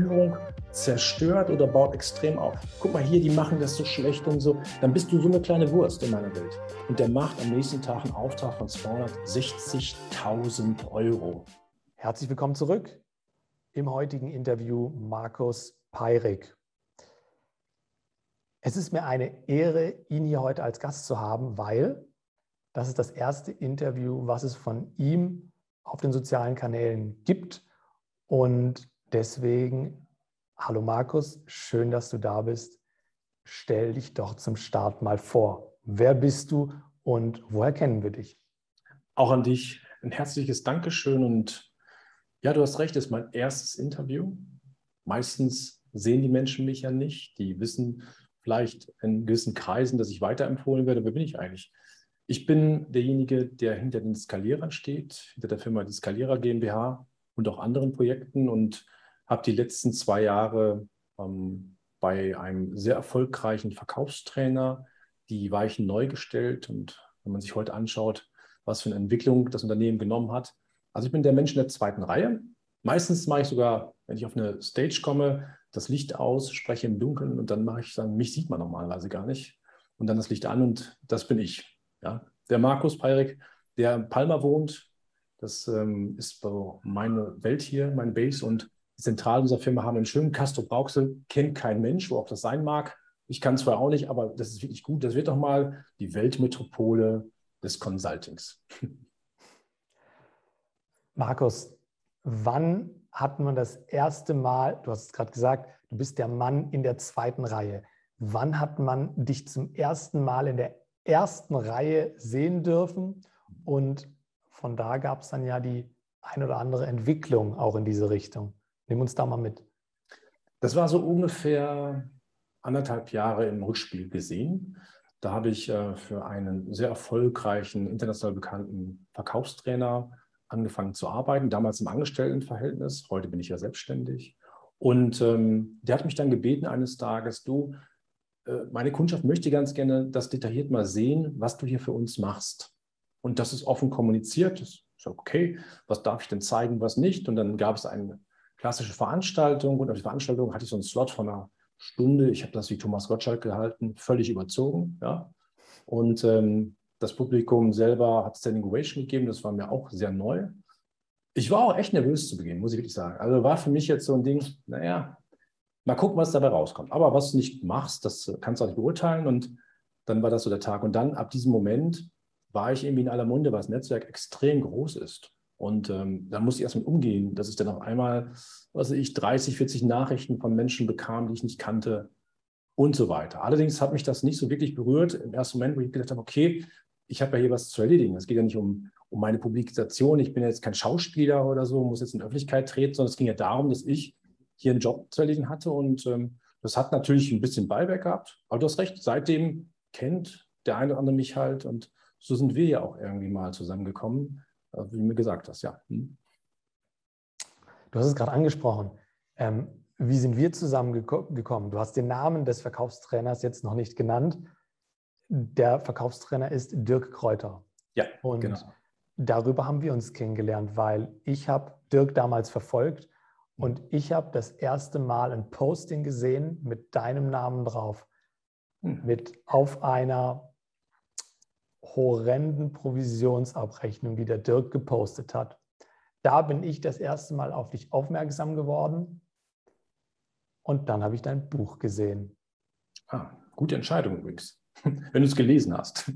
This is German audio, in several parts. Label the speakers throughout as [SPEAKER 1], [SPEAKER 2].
[SPEAKER 1] Führung zerstört oder baut extrem auf. Guck mal hier, die machen das so schlecht und so. Dann bist du so eine kleine Wurst in meiner Welt. Und der macht am nächsten Tag einen Auftrag von 260.000 Euro.
[SPEAKER 2] Herzlich willkommen zurück im heutigen Interview Markus Peirik. Es ist mir eine Ehre, ihn hier heute als Gast zu haben, weil das ist das erste Interview, was es von ihm auf den sozialen Kanälen gibt. Und deswegen, hallo Markus, schön, dass du da bist. Stell dich doch zum Start mal vor. Wer bist du und woher kennen wir dich?
[SPEAKER 1] Auch an dich ein herzliches Dankeschön und ja, du hast recht, es ist mein erstes Interview. Meistens sehen die Menschen mich ja nicht. Die wissen vielleicht in gewissen Kreisen, dass ich weiterempfohlen werde. Wer bin ich eigentlich? Ich bin derjenige, der hinter den Skalierern steht, hinter der Firma die Skalierer GmbH und auch anderen Projekten und habe die letzten zwei Jahre ähm, bei einem sehr erfolgreichen Verkaufstrainer die Weichen neu gestellt. Und wenn man sich heute anschaut, was für eine Entwicklung das Unternehmen genommen hat. Also ich bin der Mensch in der zweiten Reihe. Meistens mache ich sogar, wenn ich auf eine Stage komme, das Licht aus, spreche im Dunkeln und dann mache ich dann, mich sieht man normalerweise gar nicht. Und dann das Licht an und das bin ich. Ja, der Markus Peirik, der in Palma wohnt, das ähm, ist meine Welt hier, mein Base und die Zentrale unserer Firma haben einen schönen Castro Brauxel, kennt kein Mensch, wo auch das sein mag. Ich kann zwar auch nicht, aber das ist wirklich gut. Das wird doch mal die Weltmetropole des Consultings.
[SPEAKER 2] Markus, wann hat man das erste Mal, du hast es gerade gesagt, du bist der Mann in der zweiten Reihe. Wann hat man dich zum ersten Mal in der ersten Reihe sehen dürfen. Und von da gab es dann ja die ein oder andere Entwicklung auch in diese Richtung. Nimm uns da mal mit.
[SPEAKER 1] Das war so ungefähr anderthalb Jahre im Rückspiel gesehen. Da habe ich äh, für einen sehr erfolgreichen, international bekannten Verkaufstrainer angefangen zu arbeiten, damals im Angestelltenverhältnis. Heute bin ich ja selbstständig. Und ähm, der hat mich dann gebeten eines Tages, du, äh, meine Kundschaft möchte ganz gerne das detailliert mal sehen, was du hier für uns machst. Und das ist offen kommuniziert. Das ist okay. Was darf ich denn zeigen, was nicht? Und dann gab es eine klassische Veranstaltung. Und auf die Veranstaltung hatte ich so einen Slot von einer Stunde. Ich habe das wie Thomas Gottschalk gehalten, völlig überzogen. Ja. Und ähm, das Publikum selber hat Standing Ovation gegeben. Das war mir auch sehr neu. Ich war auch echt nervös zu Beginn, muss ich wirklich sagen. Also war für mich jetzt so ein Ding, naja, Mal gucken, was dabei rauskommt. Aber was du nicht machst, das kannst du auch nicht beurteilen. Und dann war das so der Tag. Und dann ab diesem Moment war ich irgendwie in aller Munde, weil das Netzwerk extrem groß ist. Und ähm, da muss ich erstmal umgehen, dass ich dann auf einmal, was weiß ich, 30, 40 Nachrichten von Menschen bekam, die ich nicht kannte und so weiter. Allerdings hat mich das nicht so wirklich berührt im ersten Moment, wo ich gedacht habe, okay, ich habe ja hier was zu erledigen. Es geht ja nicht um, um meine Publikation. Ich bin jetzt kein Schauspieler oder so, muss jetzt in die Öffentlichkeit treten, sondern es ging ja darum, dass ich hier einen Job zu erledigen hatte. Und ähm, das hat natürlich ein bisschen Beiwerk gehabt. Aber du hast recht, seitdem kennt der eine oder andere mich halt. Und so sind wir ja auch irgendwie mal zusammengekommen, wie du mir gesagt hast, ja. Hm.
[SPEAKER 2] Du hast es gerade angesprochen. Ähm, wie sind wir zusammengekommen? Du hast den Namen des Verkaufstrainers jetzt noch nicht genannt. Der Verkaufstrainer ist Dirk Kräuter.
[SPEAKER 1] Ja,
[SPEAKER 2] und genau. darüber haben wir uns kennengelernt, weil ich habe Dirk damals verfolgt und ich habe das erste Mal ein Posting gesehen mit deinem Namen drauf, hm. mit auf einer horrenden Provisionsabrechnung, die der Dirk gepostet hat. Da bin ich das erste Mal auf dich aufmerksam geworden und dann habe ich dein Buch gesehen.
[SPEAKER 1] Ah, gute Entscheidung übrigens, wenn du es gelesen hast.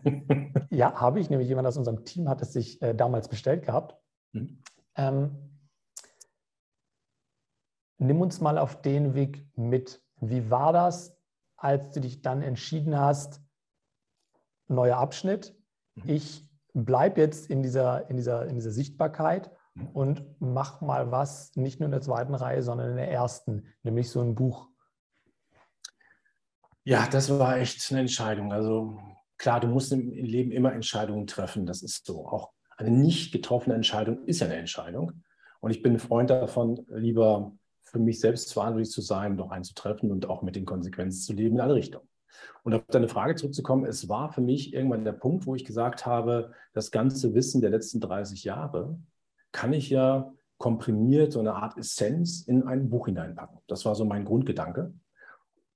[SPEAKER 2] ja, habe ich, nämlich jemand aus unserem Team hat es sich äh, damals bestellt gehabt. Mhm. Ähm, Nimm uns mal auf den Weg mit. Wie war das, als du dich dann entschieden hast, neuer Abschnitt, mhm. ich bleibe jetzt in dieser, in, dieser, in dieser Sichtbarkeit mhm. und mach mal was, nicht nur in der zweiten Reihe, sondern in der ersten, nämlich so ein Buch.
[SPEAKER 1] Ja, das war echt eine Entscheidung. Also klar, du musst im Leben immer Entscheidungen treffen. Das ist so. Auch eine nicht getroffene Entscheidung ist ja eine Entscheidung. Und ich bin ein Freund davon, lieber für mich selbst verantwortlich zu sein, doch einzutreffen und auch mit den Konsequenzen zu leben in alle Richtungen. Und auf deine Frage zurückzukommen, es war für mich irgendwann der Punkt, wo ich gesagt habe, das ganze Wissen der letzten 30 Jahre kann ich ja komprimiert, so eine Art Essenz in ein Buch hineinpacken. Das war so mein Grundgedanke.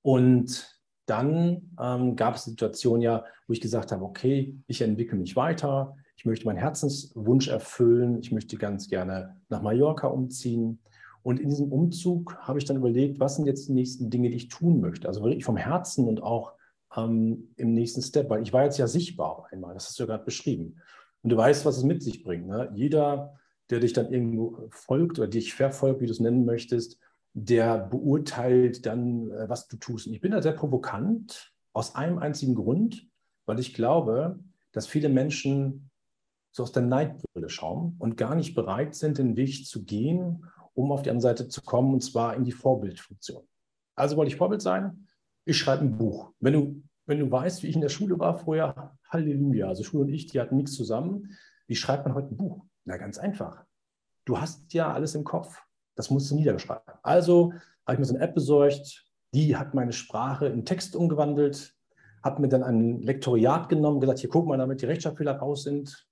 [SPEAKER 1] Und dann ähm, gab es Situationen ja, wo ich gesagt habe, okay, ich entwickle mich weiter, ich möchte meinen Herzenswunsch erfüllen, ich möchte ganz gerne nach Mallorca umziehen. Und in diesem Umzug habe ich dann überlegt, was sind jetzt die nächsten Dinge, die ich tun möchte. Also wirklich vom Herzen und auch ähm, im nächsten Step, weil ich war jetzt ja sichtbar einmal, das hast du ja gerade beschrieben. Und du weißt, was es mit sich bringt. Ne? Jeder, der dich dann irgendwo folgt oder dich verfolgt, wie du es nennen möchtest, der beurteilt dann, äh, was du tust. Und ich bin da sehr provokant aus einem einzigen Grund, weil ich glaube, dass viele Menschen so aus der Neidbrille schauen und gar nicht bereit sind, den Weg zu gehen, um auf die andere Seite zu kommen, und zwar in die Vorbildfunktion. Also wollte ich Vorbild sein, ich schreibe ein Buch. Wenn du, wenn du weißt, wie ich in der Schule war vorher, Halleluja, also Schule und ich, die hatten nichts zusammen. Wie schreibt man heute ein Buch? Na, ganz einfach. Du hast ja alles im Kopf. Das musst du niederschreiben. Also habe ich mir so eine App besorgt, die hat meine Sprache in Text umgewandelt, habe mir dann ein Lektoriat genommen, gesagt, hier guck mal, damit die Rechtschreibfehler raus sind.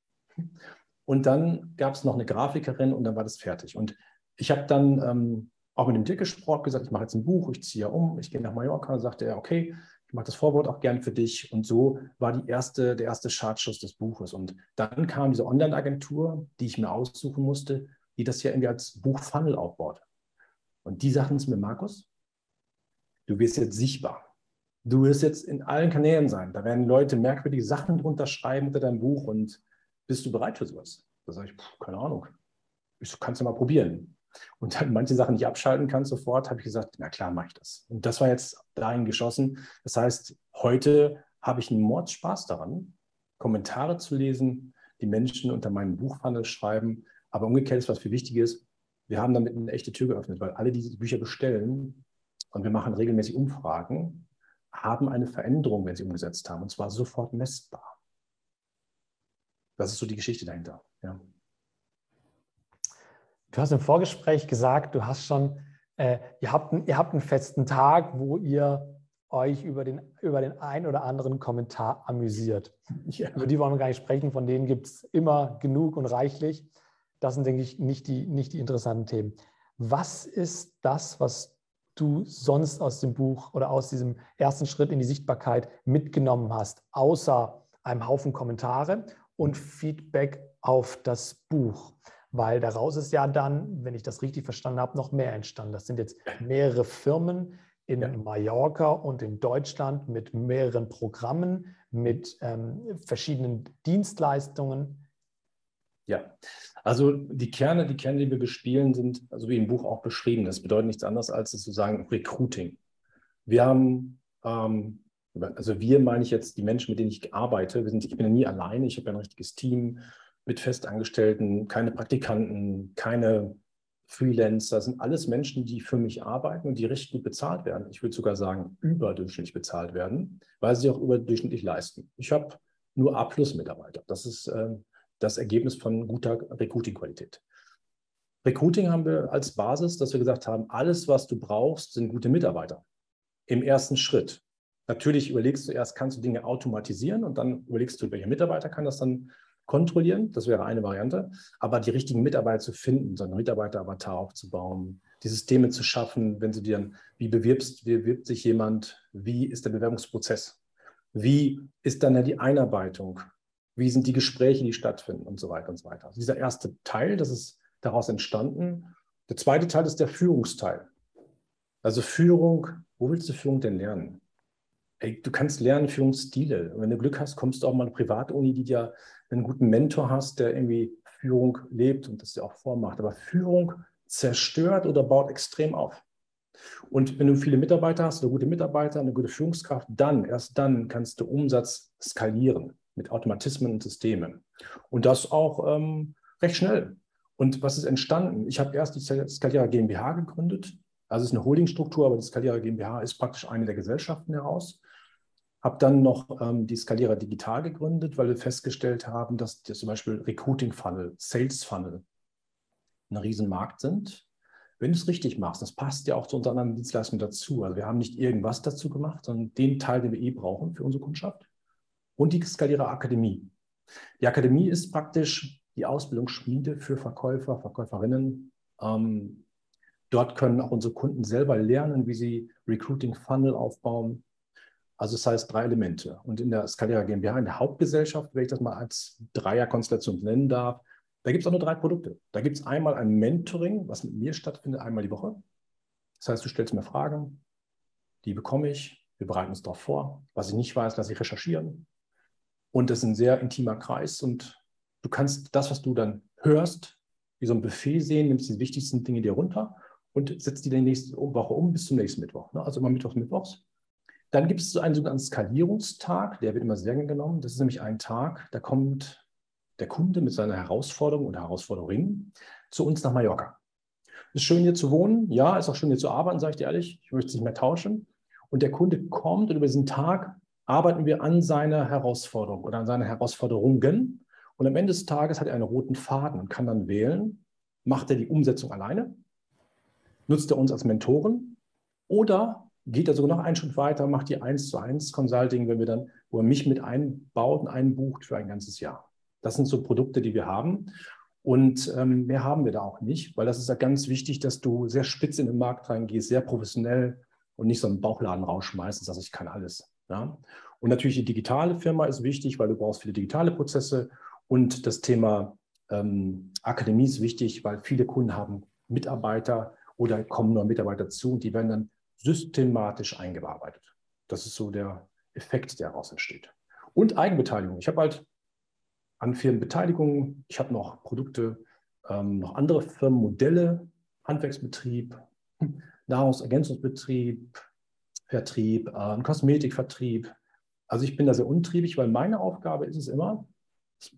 [SPEAKER 1] Und dann gab es noch eine Grafikerin und dann war das fertig. Und ich habe dann ähm, auch mit dem Dirk gesprochen, gesagt, ich mache jetzt ein Buch, ich ziehe um, ich gehe nach Mallorca. Sagte er, okay, ich mache das Vorwort auch gern für dich. Und so war die erste, der erste Startschuss des Buches. Und dann kam diese Online-Agentur, die ich mir aussuchen musste, die das ja irgendwie als Buchfunnel aufbaut. Und die sagten es mir, Markus, du wirst jetzt sichtbar. Du wirst jetzt in allen Kanälen sein. Da werden Leute merkwürdige Sachen drunter schreiben unter deinem Buch und bist du bereit für sowas? Da sage ich, pff, keine Ahnung. Ich kann es ja mal probieren. Und dann manche Sachen nicht abschalten kann sofort, habe ich gesagt, na klar, mache ich das. Und das war jetzt dahin geschossen. Das heißt, heute habe ich einen Mordspaß daran, Kommentare zu lesen, die Menschen unter meinem Buchfunnel schreiben, aber umgekehrt ist was viel Wichtiges. Wir haben damit eine echte Tür geöffnet, weil alle, die diese Bücher bestellen, und wir machen regelmäßig Umfragen, haben eine Veränderung, wenn sie umgesetzt haben, und zwar sofort messbar. Das ist so die Geschichte dahinter. Ja.
[SPEAKER 2] Du hast im Vorgespräch gesagt, du hast schon, äh, ihr, habt, ihr habt einen festen Tag, wo ihr euch über den, über den einen oder anderen Kommentar amüsiert. Ja. Über die wollen wir gar nicht sprechen, von denen gibt es immer genug und reichlich. Das sind, denke ich, nicht die, nicht die interessanten Themen. Was ist das, was du sonst aus dem Buch oder aus diesem ersten Schritt in die Sichtbarkeit mitgenommen hast, außer einem Haufen Kommentare und Feedback auf das Buch? Weil daraus ist ja dann, wenn ich das richtig verstanden habe, noch mehr entstanden. Das sind jetzt mehrere Firmen in ja. Mallorca und in Deutschland mit mehreren Programmen, mit ähm, verschiedenen Dienstleistungen.
[SPEAKER 1] Ja, also die Kerne, die Kerne, die wir bespielen, sind, also wie im Buch auch beschrieben, das bedeutet nichts anderes als sozusagen Recruiting. Wir haben, ähm, also wir meine ich jetzt die Menschen, mit denen ich arbeite, wir sind, ich bin ja nie alleine, ich habe ja ein richtiges Team mit Festangestellten, keine Praktikanten, keine Freelancer, das sind alles Menschen, die für mich arbeiten und die richtig gut bezahlt werden. Ich würde sogar sagen, überdurchschnittlich bezahlt werden, weil sie auch überdurchschnittlich leisten. Ich habe nur A-Plus-Mitarbeiter. Das ist ähm, das Ergebnis von guter Recruiting-Qualität. Recruiting haben wir als Basis, dass wir gesagt haben, alles, was du brauchst, sind gute Mitarbeiter. Im ersten Schritt. Natürlich überlegst du erst, kannst du Dinge automatisieren und dann überlegst du, welcher Mitarbeiter kann das dann kontrollieren. Das wäre eine Variante. Aber die richtigen Mitarbeiter zu finden, so einen Mitarbeiter-Avatar aufzubauen, die Systeme zu schaffen, wenn du dir wie bewirbst, wie bewirbt sich jemand, wie ist der Bewerbungsprozess? Wie ist dann die Einarbeitung? Wie sind die Gespräche, die stattfinden und so weiter und so weiter. Also dieser erste Teil, das ist daraus entstanden. Der zweite Teil ist der Führungsteil. Also Führung, wo willst du Führung denn lernen? Ey, du kannst lernen Führungsstile. Wenn du Glück hast, kommst du auch mal in eine Privatuni, die dir einen guten Mentor hast, der irgendwie Führung lebt und das dir auch vormacht. Aber Führung zerstört oder baut extrem auf. Und wenn du viele Mitarbeiter hast, oder gute Mitarbeiter, eine gute Führungskraft, dann, erst dann kannst du Umsatz skalieren mit Automatismen und Systemen. Und das auch ähm, recht schnell. Und was ist entstanden? Ich habe erst die Skalierer GmbH gegründet. Also es ist eine Holdingstruktur, aber die Skalierer GmbH ist praktisch eine der Gesellschaften heraus. Habe dann noch ähm, die Skalierer Digital gegründet, weil wir festgestellt haben, dass die, zum Beispiel Recruiting Funnel, Sales Funnel ein Riesenmarkt sind. Wenn du es richtig machst, das passt ja auch zu unseren anderen Dienstleistungen dazu. Also wir haben nicht irgendwas dazu gemacht, sondern den Teil, den wir eh brauchen für unsere Kundschaft und die Skalierer Akademie. Die Akademie ist praktisch die Ausbildungsschmiede für Verkäufer, Verkäuferinnen Ähm, dort können auch unsere Kunden selber lernen, wie sie Recruiting Funnel aufbauen. Also das heißt drei Elemente. Und in der Skalera GmbH, in der Hauptgesellschaft, wenn ich das mal als Dreierkonstellation nennen darf, da gibt es auch nur drei Produkte. Da gibt es einmal ein Mentoring, was mit mir stattfindet, einmal die Woche. Das heißt, du stellst mir Fragen, die bekomme ich, wir bereiten uns darauf vor. Was ich nicht weiß, lasse ich recherchieren. Und das ist ein sehr intimer Kreis und du kannst das, was du dann hörst, wie so ein Buffet sehen, nimmst die wichtigsten Dinge dir runter und setzt die dann nächste Woche um bis zum nächsten Mittwoch. Ne? Also immer Mittwochs, Mittwochs. Dann gibt es so einen sogenannten Skalierungstag, der wird immer sehr gerne genommen. Das ist nämlich ein Tag, da kommt der Kunde mit seiner Herausforderung oder Herausforderungen zu uns nach Mallorca. Ist schön hier zu wohnen, ja, ist auch schön hier zu arbeiten, sage ich dir ehrlich. Ich möchte es nicht mehr tauschen. Und der Kunde kommt und über diesen Tag arbeiten wir an seiner Herausforderung oder an seinen Herausforderungen. Und am Ende des Tages hat er einen roten Faden und kann dann wählen, macht er die Umsetzung alleine, nutzt er uns als Mentoren oder geht er sogar noch einen Schritt weiter, macht die 1 zu 1 Consulting, wenn wir dann, wo er mich mit einbaut und einbucht für ein ganzes Jahr. Das sind so Produkte, die wir haben. Und ähm, mehr haben wir da auch nicht, weil das ist ja ganz wichtig, dass du sehr spitz in den Markt reingehst, sehr professionell und nicht so einen Bauchladen rausschmeißt und sagst, ich kann alles. Ja? Und natürlich die digitale Firma ist wichtig, weil du brauchst viele digitale Prozesse und das Thema ähm, Akademie ist wichtig, weil viele Kunden haben Mitarbeiter oder kommen neue Mitarbeiter zu und die werden dann systematisch eingearbeitet. Das ist so der Effekt, der daraus entsteht. Und Eigenbeteiligung. Ich habe halt an Firmen Beteiligungen, ich habe noch Produkte, ähm, noch andere Firmenmodelle, Handwerksbetrieb, Nahrungsergänzungsbetrieb, Vertrieb, äh, Kosmetikvertrieb. Also ich bin da sehr untriebig, weil meine Aufgabe ist es immer,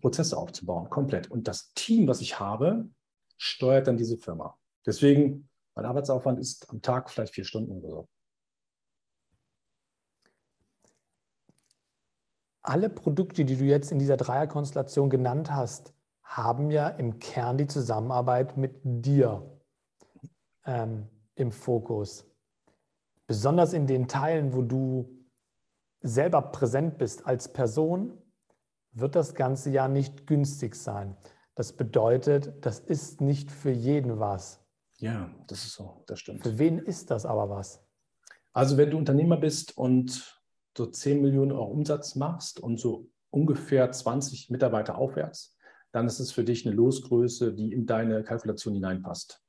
[SPEAKER 1] Prozesse aufzubauen, komplett. Und das Team, was ich habe, steuert dann diese Firma. Deswegen, mein Arbeitsaufwand ist am Tag vielleicht vier Stunden oder so.
[SPEAKER 2] Alle Produkte, die du jetzt in dieser Dreierkonstellation genannt hast, haben ja im Kern die Zusammenarbeit mit dir ähm, im Fokus. Besonders in den Teilen, wo du selber präsent bist als Person, wird das Ganze ja nicht günstig sein. Das bedeutet, das ist nicht für jeden was.
[SPEAKER 1] Ja, das ist so, das stimmt.
[SPEAKER 2] Für wen ist das aber was?
[SPEAKER 1] Also wenn du Unternehmer bist und so 10 Millionen Euro Umsatz machst und so ungefähr 20 Mitarbeiter aufwärts, dann ist es für dich eine Losgröße, die in deine Kalkulation hineinpasst.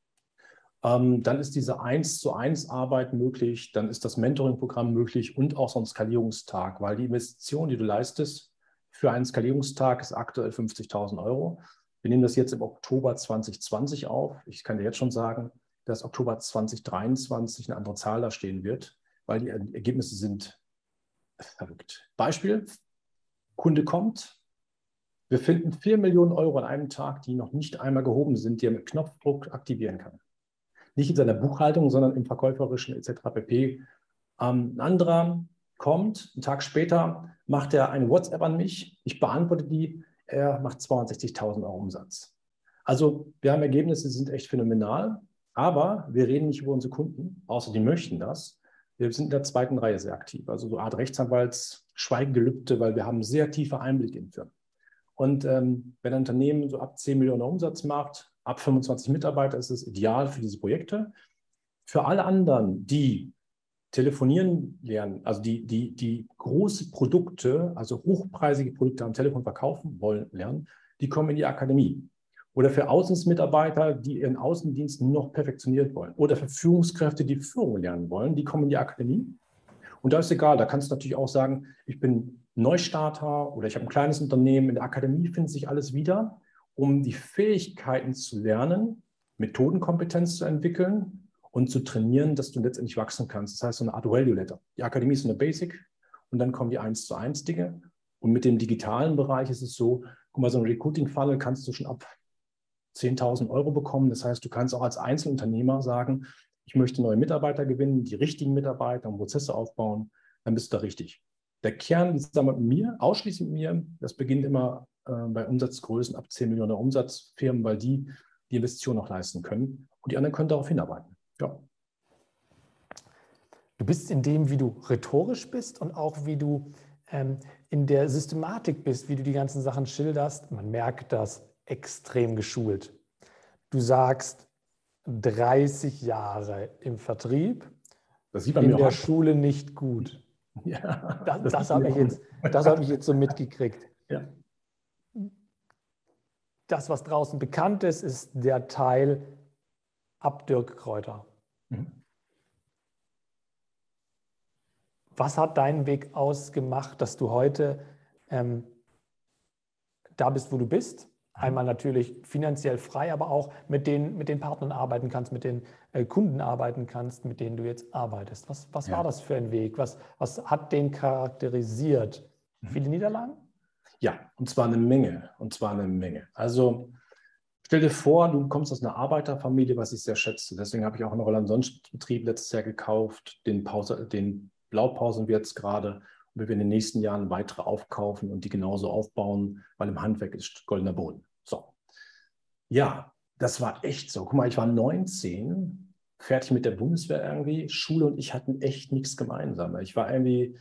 [SPEAKER 1] Ähm, dann ist diese 1 zu 1 Arbeit möglich, dann ist das Mentoring-Programm möglich und auch so ein Skalierungstag, weil die Investition, die du leistest für einen Skalierungstag, ist aktuell 50.000 Euro. Wir nehmen das jetzt im Oktober 2020 auf. Ich kann dir jetzt schon sagen, dass Oktober 2023 eine andere Zahl da stehen wird, weil die Ergebnisse sind verrückt. Beispiel, Kunde kommt, wir finden 4 Millionen Euro an einem Tag, die noch nicht einmal gehoben sind, die er mit Knopfdruck aktivieren kann nicht in seiner Buchhaltung, sondern im verkäuferischen etc. pp. Ähm, ein anderer kommt, einen Tag später macht er eine WhatsApp an mich, ich beantworte die, er macht 62.000 Euro Umsatz. Also wir haben Ergebnisse, die sind echt phänomenal, aber wir reden nicht über unsere Kunden, außer die möchten das. Wir sind in der zweiten Reihe sehr aktiv, also so Art Rechtsanwalts Schweigengelübde, weil wir haben sehr tiefe Einblicke in Firmen. Und ähm, wenn ein Unternehmen so ab 10 Millionen Umsatz macht, ab 25 Mitarbeiter ist es ideal für diese Projekte. Für alle anderen, die telefonieren lernen, also die, die, die große Produkte, also hochpreisige Produkte am Telefon verkaufen wollen, lernen, die kommen in die Akademie. Oder für Außenmitarbeiter, die ihren Außendienst noch perfektioniert wollen. Oder für Führungskräfte, die Führung lernen wollen, die kommen in die Akademie. Und da ist egal, da kannst du natürlich auch sagen, ich bin Neustarter oder ich habe ein kleines Unternehmen. In der Akademie findet sich alles wieder um die Fähigkeiten zu lernen, Methodenkompetenz zu entwickeln und zu trainieren, dass du letztendlich wachsen kannst. Das heißt, so eine Art Value Letter. Die Akademie ist eine Basic und dann kommen die 1 zu 1 Dinge. Und mit dem digitalen Bereich ist es so, guck mal, so ein Recruiting-Funnel kannst du schon ab 10.000 Euro bekommen. Das heißt, du kannst auch als Einzelunternehmer sagen, ich möchte neue Mitarbeiter gewinnen, die richtigen Mitarbeiter und Prozesse aufbauen, dann bist du da richtig. Der Kern ist mit mir, ausschließlich mit mir. Das beginnt immer äh, bei Umsatzgrößen ab 10 Millionen Umsatzfirmen, weil die die Investition noch leisten können. Und die anderen können darauf hinarbeiten. Ja.
[SPEAKER 2] Du bist in dem, wie du rhetorisch bist und auch wie du ähm, in der Systematik bist, wie du die ganzen Sachen schilderst. Man merkt das extrem geschult. Du sagst, 30 Jahre im Vertrieb.
[SPEAKER 1] Das sieht man
[SPEAKER 2] in
[SPEAKER 1] mir
[SPEAKER 2] der
[SPEAKER 1] auch.
[SPEAKER 2] Schule nicht gut.
[SPEAKER 1] Ja,
[SPEAKER 2] Das,
[SPEAKER 1] das
[SPEAKER 2] das habe ich, jetzt, das hab ich jetzt so mitgekriegt.
[SPEAKER 1] Ja.
[SPEAKER 2] Das, was draußen bekannt ist, ist der Teil ab Dirk Kräuter.
[SPEAKER 1] Mhm.
[SPEAKER 2] Was hat deinen Weg ausgemacht, dass du heute ähm, da bist, wo du bist? Einmal natürlich finanziell frei, aber auch mit den, mit den Partnern arbeiten kannst, mit den äh, Kunden arbeiten kannst, mit denen du jetzt arbeitest. Was, was
[SPEAKER 1] Ja.
[SPEAKER 2] war das für ein Weg? Was, was hat den charakterisiert?
[SPEAKER 1] Mhm.
[SPEAKER 2] Viele Niederlagen?
[SPEAKER 1] Ja, und zwar eine Menge. Und zwar eine Menge. Also stell dir vor, du kommst aus einer Arbeiterfamilie, was ich sehr schätze. Deswegen habe ich auch einen Roland Sonnenbetrieb letztes Jahr gekauft, den, Pause, den Blaupausen wir jetzt gerade. Und wir werden in den nächsten Jahren weitere aufkaufen und die genauso aufbauen, weil im Handwerk ist goldener Boden. So. Ja, das war echt so. Guck mal, ich war 19, fertig mit der Bundeswehr irgendwie. Schule und ich hatten echt nichts gemeinsam. Ich war irgendwie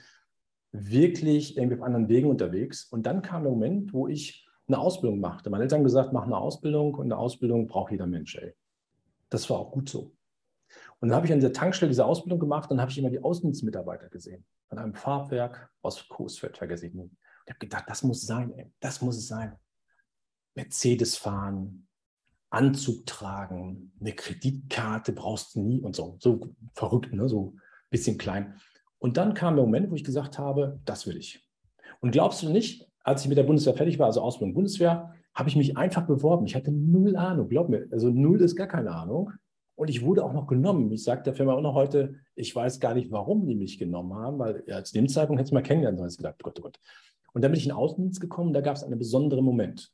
[SPEAKER 1] wirklich irgendwie auf anderen Wegen unterwegs. Und dann kam der Moment, wo ich eine Ausbildung machte. Meine Eltern haben gesagt, mach eine Ausbildung und eine Ausbildung braucht jeder Mensch. Ey. Das war auch gut so. Und dann habe ich an dieser Tankstelle diese Ausbildung gemacht und dann habe ich immer die Außendienstmitarbeiter gesehen. An einem Farbwerk aus Coesfeld vergesse ich nicht. Ich habe gedacht, das muss sein, ey. das muss es sein. Mercedes fahren, Anzug tragen, eine Kreditkarte brauchst du nie und so. So verrückt, ne? so ein bisschen klein. Und dann kam der Moment, wo ich gesagt habe, das will ich. Und glaubst du nicht, als ich mit der Bundeswehr fertig war, also Ausbildung Bundeswehr, habe ich mich einfach beworben. Ich hatte null Ahnung, glaub mir. Also null ist gar keine Ahnung. Und ich wurde auch noch genommen. Ich sage der Firma auch noch heute, ich weiß gar nicht, warum die mich genommen haben, weil ja, zu dem Zeitpunkt hätte ich mal kennenlernen sollen. Ich gedacht, Gott, oh Gott. Und dann bin ich in den Außendienst gekommen, da gab es einen besonderen Moment.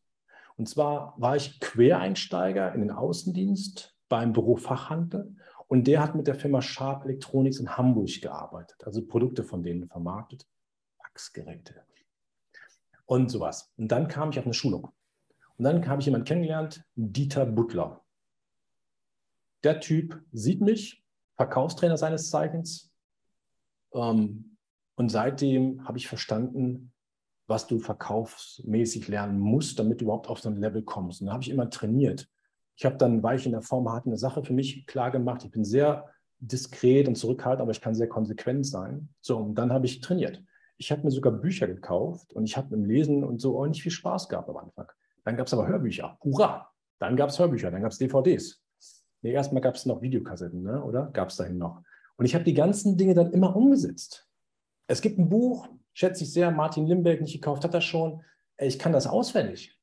[SPEAKER 1] Und zwar war ich Quereinsteiger in den Außendienst beim Büro Fachhandel und der hat mit der Firma Sharp Electronics in Hamburg gearbeitet, also Produkte von denen vermarktet, Wachsgeräte und sowas. Und dann kam ich auf eine Schulung. Und dann habe ich jemanden kennengelernt, Dieter Butler. Der Typ sieht mich, Verkaufstrainer seines Zeichens. Ähm, und seitdem habe ich verstanden, was du verkaufsmäßig lernen musst, damit du überhaupt auf so ein Level kommst. Und da habe ich immer trainiert. Ich habe dann, weil ich in der Form hatte, eine Sache für mich klar gemacht. Ich bin sehr diskret und zurückhaltend, aber ich kann sehr konsequent sein. So, und dann habe ich trainiert. Ich habe mir sogar Bücher gekauft und ich habe im Lesen und so auch nicht viel Spaß gehabt am Anfang. Dann gab es aber Hörbücher. Hurra! Dann gab es Hörbücher, dann gab es DVDs. Nee, erstmal gab es noch Videokassetten, ne? oder? Gab es dahin noch. Und ich habe die ganzen Dinge dann immer umgesetzt. Es gibt ein Buch, schätze ich sehr, Martin Limbeck nicht gekauft, hat das schon. Ich kann das auswendig.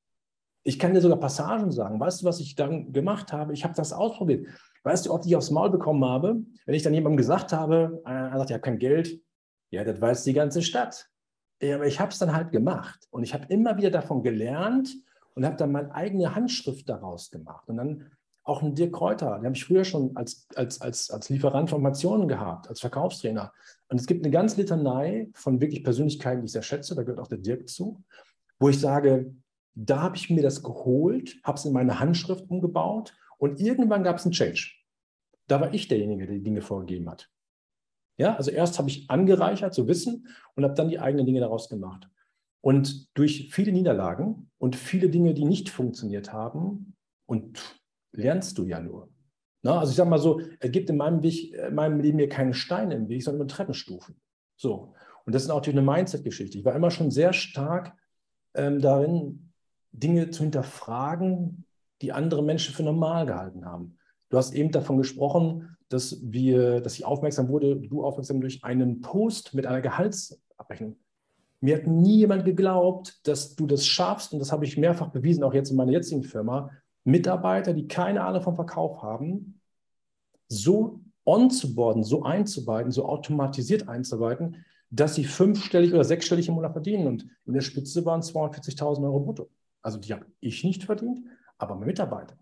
[SPEAKER 1] Ich kann dir sogar Passagen sagen. Weißt du, was ich dann gemacht habe? Ich habe das ausprobiert. Weißt du, ob ich aufs Maul bekommen habe, wenn ich dann jemandem gesagt habe, er sagt, ja, kein Geld. Ja, das weiß die ganze Stadt. Ja, aber ich habe es dann halt gemacht. Und ich habe immer wieder davon gelernt und habe dann meine eigene Handschrift daraus gemacht. Und dann auch einen Dirk Kräuter, den habe ich früher schon als, als, als, als Lieferant von Informationen gehabt, als Verkaufstrainer. Und es gibt eine ganz Litanei von wirklich Persönlichkeiten, die ich sehr schätze, da gehört auch der Dirk zu, wo ich sage, da habe ich mir das geholt, habe es in meine Handschrift umgebaut und irgendwann gab es einen Change. Da war ich derjenige, der die Dinge vorgegeben hat. Ja, also erst habe ich angereichert, so Wissen, und habe dann die eigenen Dinge daraus gemacht. Und durch viele Niederlagen und viele Dinge, die nicht funktioniert haben, und lernst du ja nur. Na, also ich sage mal so, es gibt in meinem, Weg, in meinem Leben hier keine Steine im Weg, sondern nur Treppenstufen. So. Und das ist natürlich eine Mindset-Geschichte. Ich war immer schon sehr stark ähm, darin, Dinge zu hinterfragen, die andere Menschen für normal gehalten haben. Du hast eben davon gesprochen, dass wir, dass ich aufmerksam wurde, du aufmerksam durch einen Post mit einer Gehaltsabrechnung. Mir hat nie jemand geglaubt, dass du das schaffst, und das habe ich mehrfach bewiesen, auch jetzt in meiner jetzigen Firma, Mitarbeiter, die keine Ahnung vom Verkauf haben, so onzuboarden, so einzuarbeiten, so automatisiert einzuarbeiten, dass sie fünfstellig oder sechsstellig im Monat verdienen. Und in der Spitze waren 240.000 Euro brutto. Also die habe ich nicht verdient, aber mein Mitarbeiter.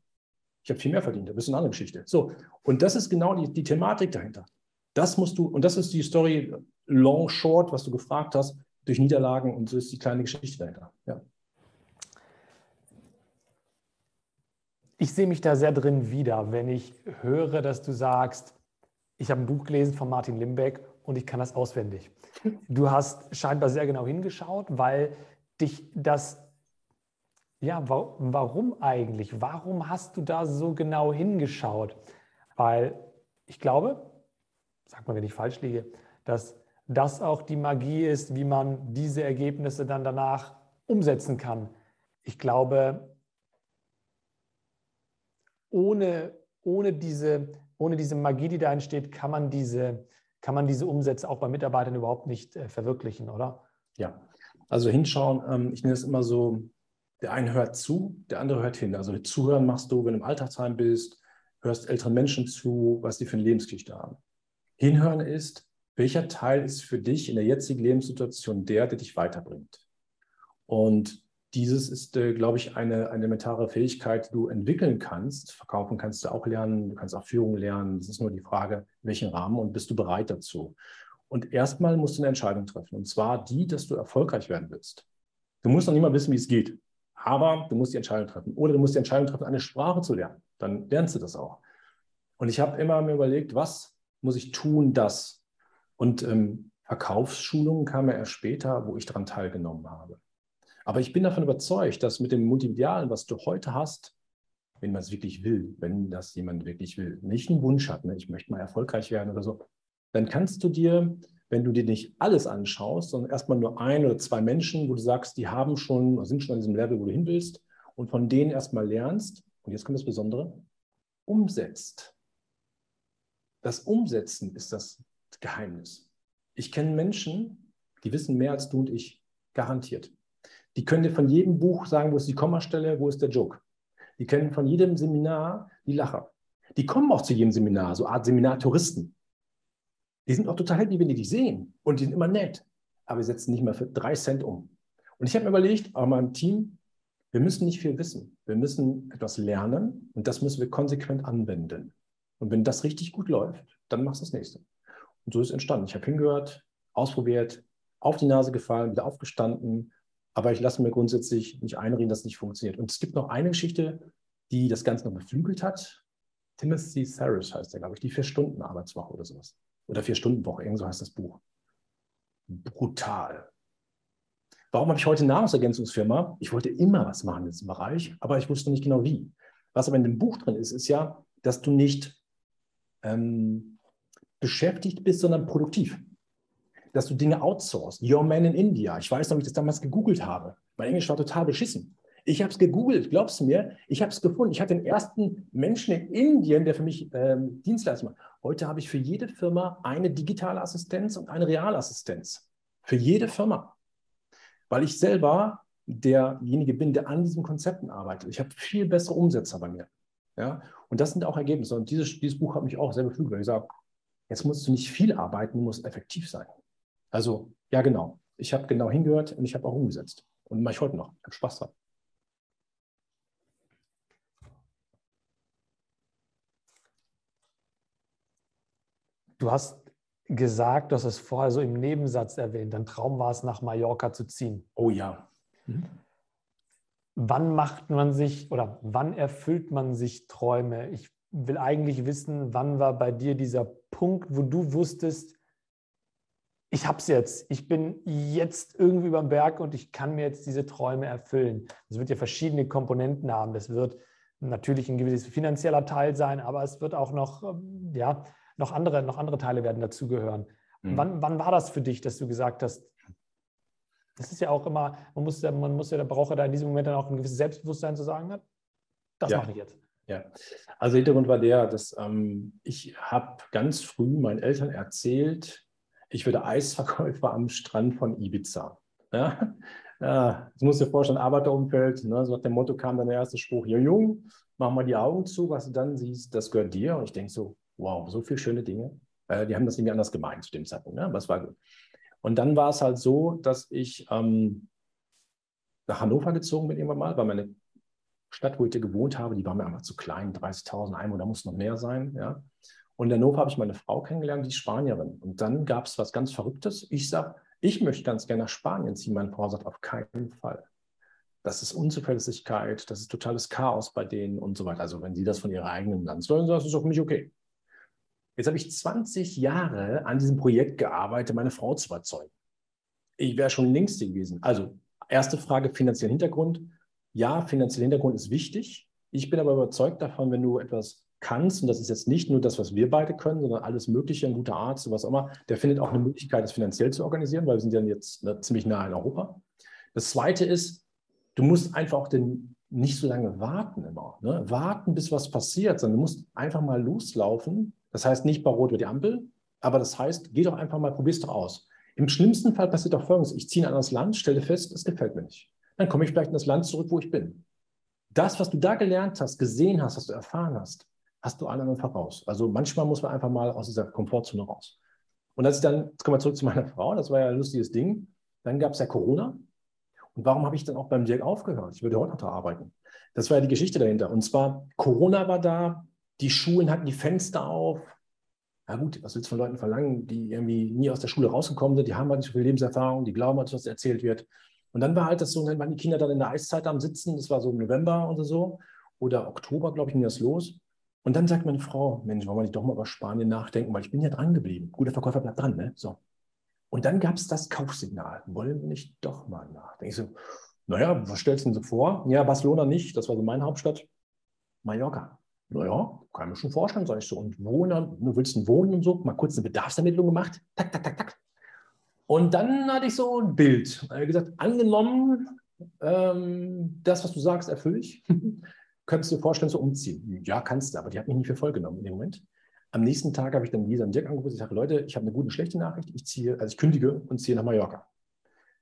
[SPEAKER 1] Ich habe viel mehr verdient, das ist eine andere Geschichte. So, und das ist genau die, die Thematik dahinter. Das musst du, und das ist die Story long, short, was du gefragt hast, durch Niederlagen und so ist die kleine Geschichte dahinter. Ja.
[SPEAKER 2] Ich sehe mich da sehr drin wieder, wenn ich höre, dass du sagst, ich habe ein Buch gelesen von Martin Limbeck und ich kann das auswendig. Du hast scheinbar sehr genau hingeschaut, weil dich das, ja, wa warum eigentlich? Warum hast du da so genau hingeschaut? Weil ich glaube, sag mal, wenn ich falsch liege, dass das auch die Magie ist, wie man diese Ergebnisse dann danach umsetzen kann. Ich glaube, ohne, ohne, diese, ohne diese Magie, die da entsteht, kann man diese, kann man diese Umsätze auch bei Mitarbeitern überhaupt nicht äh, verwirklichen, oder?
[SPEAKER 1] Ja, also hinschauen, ähm, ich nenne es immer so, der eine hört zu, der andere hört hin. Also zuhören machst du, wenn du im Alltagsheim bist, hörst älteren Menschen zu, was die für eine Lebensgeschichte haben. Hinhören ist, welcher Teil ist für dich in der jetzigen Lebenssituation der, der dich weiterbringt? Und dieses ist, äh, glaube ich, eine, eine elementare Fähigkeit, die du entwickeln kannst. Verkaufen kannst du auch lernen, du kannst auch Führung lernen. Es ist nur die Frage, in welchem Rahmen und bist du bereit dazu? Und erstmal musst du eine Entscheidung treffen, und zwar die, dass du erfolgreich werden willst. Du musst noch nicht mal wissen, wie es geht, aber du musst die Entscheidung treffen. Oder du musst die Entscheidung treffen, eine Sprache zu lernen. Dann lernst du das auch. Und ich habe immer mir überlegt, was muss ich tun, das? Und ähm, Verkaufsschulungen kamen ja erst später, wo ich daran teilgenommen habe. Aber ich bin davon überzeugt, dass mit dem Multimedialen, was du heute hast, wenn man es wirklich will, wenn das jemand wirklich will, nicht einen Wunsch hat, ne, ich möchte mal erfolgreich werden oder so, dann kannst du dir, wenn du dir nicht alles anschaust, sondern erstmal nur ein oder zwei Menschen, wo du sagst, die haben schon, sind schon an diesem Level, wo du hin willst, und von denen erstmal lernst, und jetzt kommt das Besondere, umsetzt. Das Umsetzen ist das Geheimnis. Ich kenne Menschen, die wissen mehr als du und ich, garantiert. Die können dir von jedem Buch sagen, wo ist die Kommastelle, wo ist der Joke. Die kennen von jedem Seminar die Lacher. Die kommen auch zu jedem Seminar, so Art Seminartouristen. Die sind auch total happy, wenn die dich sehen. Und die sind immer nett. Aber sie setzen nicht mal für drei Cent um. Und ich habe mir überlegt, auch meinem Team, wir müssen nicht viel wissen. Wir müssen etwas lernen und das müssen wir konsequent anwenden. Und wenn das richtig gut läuft, dann machst du das nächste. Und so ist es entstanden. Ich habe hingehört, ausprobiert, auf die Nase gefallen, wieder aufgestanden, aber ich lasse mir grundsätzlich nicht einreden, dass es nicht funktioniert. Und es gibt noch eine Geschichte, die das Ganze noch beflügelt hat. Timothy Ferris heißt der, glaube ich, die Vier-Stunden-Arbeitswoche oder sowas. Oder Vier-Stunden-Woche, irgend so heißt das Buch. Brutal. Warum habe ich heute Nahrungsergänzungsfirma? Ich wollte immer was machen in diesem Bereich, aber ich wusste nicht genau wie. Was aber in dem Buch drin ist, ist ja, dass du nicht ähm, beschäftigt bist, sondern produktiv dass du Dinge outsourcest. Your Man in India. Ich weiß noch, wie ich das damals gegoogelt habe. Mein Englisch war total beschissen. Ich habe es gegoogelt, glaubst du mir? Ich habe es gefunden. Ich hatte den ersten Menschen in Indien, der für mich ähm, Dienstleistung macht. Heute habe ich für jede Firma eine digitale Assistenz und eine Realassistenz. Für jede Firma. Weil ich selber derjenige bin, der an diesen Konzepten arbeitet. Ich habe viel bessere Umsetzer bei mir. Ja? Und das sind auch Ergebnisse. Und dieses, dieses Buch hat mich auch sehr beflügelt, weil ich sage, jetzt musst du nicht viel arbeiten, du musst effektiv sein. Also, ja, genau. Ich habe genau hingehört und ich habe auch umgesetzt. Und mache ich heute noch. Ich habe Spaß dran.
[SPEAKER 2] Du hast gesagt, du hast es vorher so im Nebensatz erwähnt, dein Traum war es, nach Mallorca zu ziehen.
[SPEAKER 1] Oh ja. Mhm.
[SPEAKER 2] Wann macht man sich oder wann erfüllt man sich Träume? Ich will eigentlich wissen, wann war bei dir dieser Punkt, wo du wusstest, ich habe es jetzt. Ich bin jetzt irgendwie über dem Berg und ich kann mir jetzt diese Träume erfüllen. Es wird ja verschiedene Komponenten haben. Das wird natürlich ein gewisses finanzieller Teil sein, aber es wird auch noch, ähm, ja, noch andere, noch andere Teile werden dazugehören. Mhm. Wann, wann war das für dich, dass du gesagt hast, das ist ja auch immer, man muss ja, man muss ja, da braucht er da in diesem Moment dann auch ein gewisses Selbstbewusstsein zu sagen, das ja. mache ich jetzt.
[SPEAKER 1] Ja, also Hintergrund war der, dass ähm, ich habe ganz früh meinen Eltern erzählt, ich würde Eisverkäufer am Strand von Ibiza. Ja? Ja, das muss dir vorstellen, Arbeiterumfeld, ne? so nach dem Motto kam dann der erste Spruch, ja Jung, mach mal die Augen zu, was du dann siehst, das gehört dir. Und ich denke so, wow, so viele schöne Dinge. Äh, die haben das irgendwie anders gemeint zu dem Zeitpunkt, ne? aber es war gut. Und dann war es halt so, dass ich ähm, nach Hannover gezogen bin irgendwann mal, weil meine Stadt, wo ich gewohnt habe, die war mir einfach zu klein, 30.000 Einwohner, muss noch mehr sein. Ja? Und in Hannover habe ich meine Frau kennengelernt, die ist Spanierin. Und dann gab es was ganz Verrücktes. Ich sage, ich möchte ganz gerne nach Spanien ziehen. Meine Frau sagt, auf keinen Fall. Das ist Unzuverlässigkeit, das ist totales Chaos bei denen und so weiter. Also wenn sie das von ihrer eigenen Land sollen, das ist auch für mich okay. Jetzt habe ich 20 Jahre an diesem Projekt gearbeitet, meine Frau zu überzeugen. Ich wäre schon längst gewesen. Also erste Frage, finanzieller Hintergrund. Ja, finanzieller Hintergrund ist wichtig. Ich bin aber überzeugt davon, wenn du etwas kannst, und das ist jetzt nicht nur das, was wir beide können, sondern alles Mögliche, ein guter Arzt, was auch immer, der findet auch eine Möglichkeit, das finanziell zu organisieren, weil wir sind ja jetzt ne, ziemlich nah in Europa. Das Zweite ist, du musst einfach auch den, nicht so lange warten immer. Ne? Warten, bis was passiert, sondern du musst einfach mal loslaufen. Das heißt nicht bei Rot über die Ampel, aber das heißt, geh doch einfach mal, probier es doch aus. Im schlimmsten Fall passiert doch Folgendes. Ich ziehe in ein anderes Land, stelle fest, es gefällt mir nicht. Dann komme ich vielleicht in das Land zurück, wo ich bin. Das, was du da gelernt hast, gesehen hast, was du erfahren hast, hast du alle anderen voraus. Also manchmal muss man einfach mal aus dieser Komfortzone raus. Und als ich dann, jetzt kommen wir zurück zu meiner Frau, das war ja ein lustiges Ding. Dann gab es ja Corona. Und warum habe ich dann auch beim Dirk aufgehört? Ich würde heute noch da arbeiten. Das war ja die Geschichte dahinter. Und zwar, Corona war da, die Schulen hatten die Fenster auf. Na gut, was willst du von Leuten verlangen, die irgendwie nie aus der Schule rausgekommen sind? Die haben halt nicht so viel Lebenserfahrung, die glauben halt, was erzählt wird. Und dann war halt das so, dann waren die Kinder dann in der Eiszeit am Sitzen, das war so im November oder so, oder Oktober, glaube ich, ging das los. Und dann sagt meine Frau, Mensch, wollen wir nicht doch mal über Spanien nachdenken, weil ich bin ja dran geblieben. Guter Verkäufer bleibt dran, ne? So. Und dann gab es das Kaufsignal. Wollen wir nicht doch mal nachdenken? Ich so, naja, was stellst du denn so vor? Ja, Barcelona nicht, das war so meine Hauptstadt. Mallorca. Naja, kann ich mir schon vorstellen, sage ich so. Und wohnen, du willst denn wohnen und so? Mal kurz eine Bedarfsermittlung gemacht. Tak, tak, tak, tak. Und dann hatte ich so ein Bild. Ich gesagt, angenommen, ähm, das, was du sagst, erfülle ich. Könntest du dir vorstellen, zu umziehen? Ja, kannst du, aber die hat mich nicht für voll genommen in dem Moment. Am nächsten Tag habe ich dann Lisa und Dirk angerufen. Ich sage, Leute, ich habe eine gute und schlechte Nachricht. Ich ziehe, also ich kündige und ziehe nach Mallorca.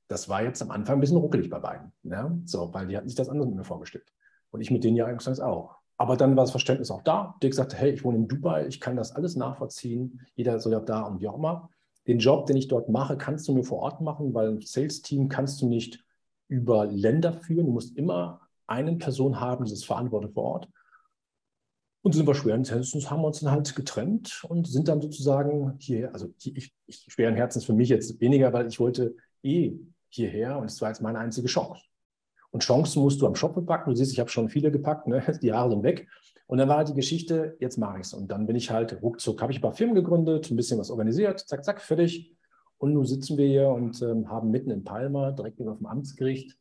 [SPEAKER 1] Das war jetzt am Anfang ein bisschen ruckelig bei beiden. Ne? So, weil die hatten sich das anders mit mir vorgestellt. Und ich mit denen ja eigentlich auch. Aber dann war das Verständnis auch da. Dirk sagte, hey, ich wohne in Dubai, ich kann das alles nachvollziehen. Jeder soll ja da und wie auch immer. Den Job, den ich dort mache, kannst du nur vor Ort machen, weil ein Sales-Team kannst du nicht über Länder führen. Du musst immer eine Person haben, die das verantwortet vor Ort. Und sind wir schweren Herzens, haben wir uns dann halt getrennt und sind dann sozusagen hier, also ich, ich schweren Herzens für mich jetzt weniger, weil ich wollte eh hierher und es war jetzt meine einzige Chance. Und Chancen musst du am Shop bepacken. Du siehst, ich habe schon viele gepackt, ne? die Jahre sind weg. Und dann war halt die Geschichte, jetzt mache ich es. Und dann bin ich halt ruckzuck, habe ich ein paar Firmen gegründet, ein bisschen was organisiert, zack, zack, fertig. Und nun sitzen wir hier und ähm, haben mitten in Palma, direkt über dem Amtsgericht,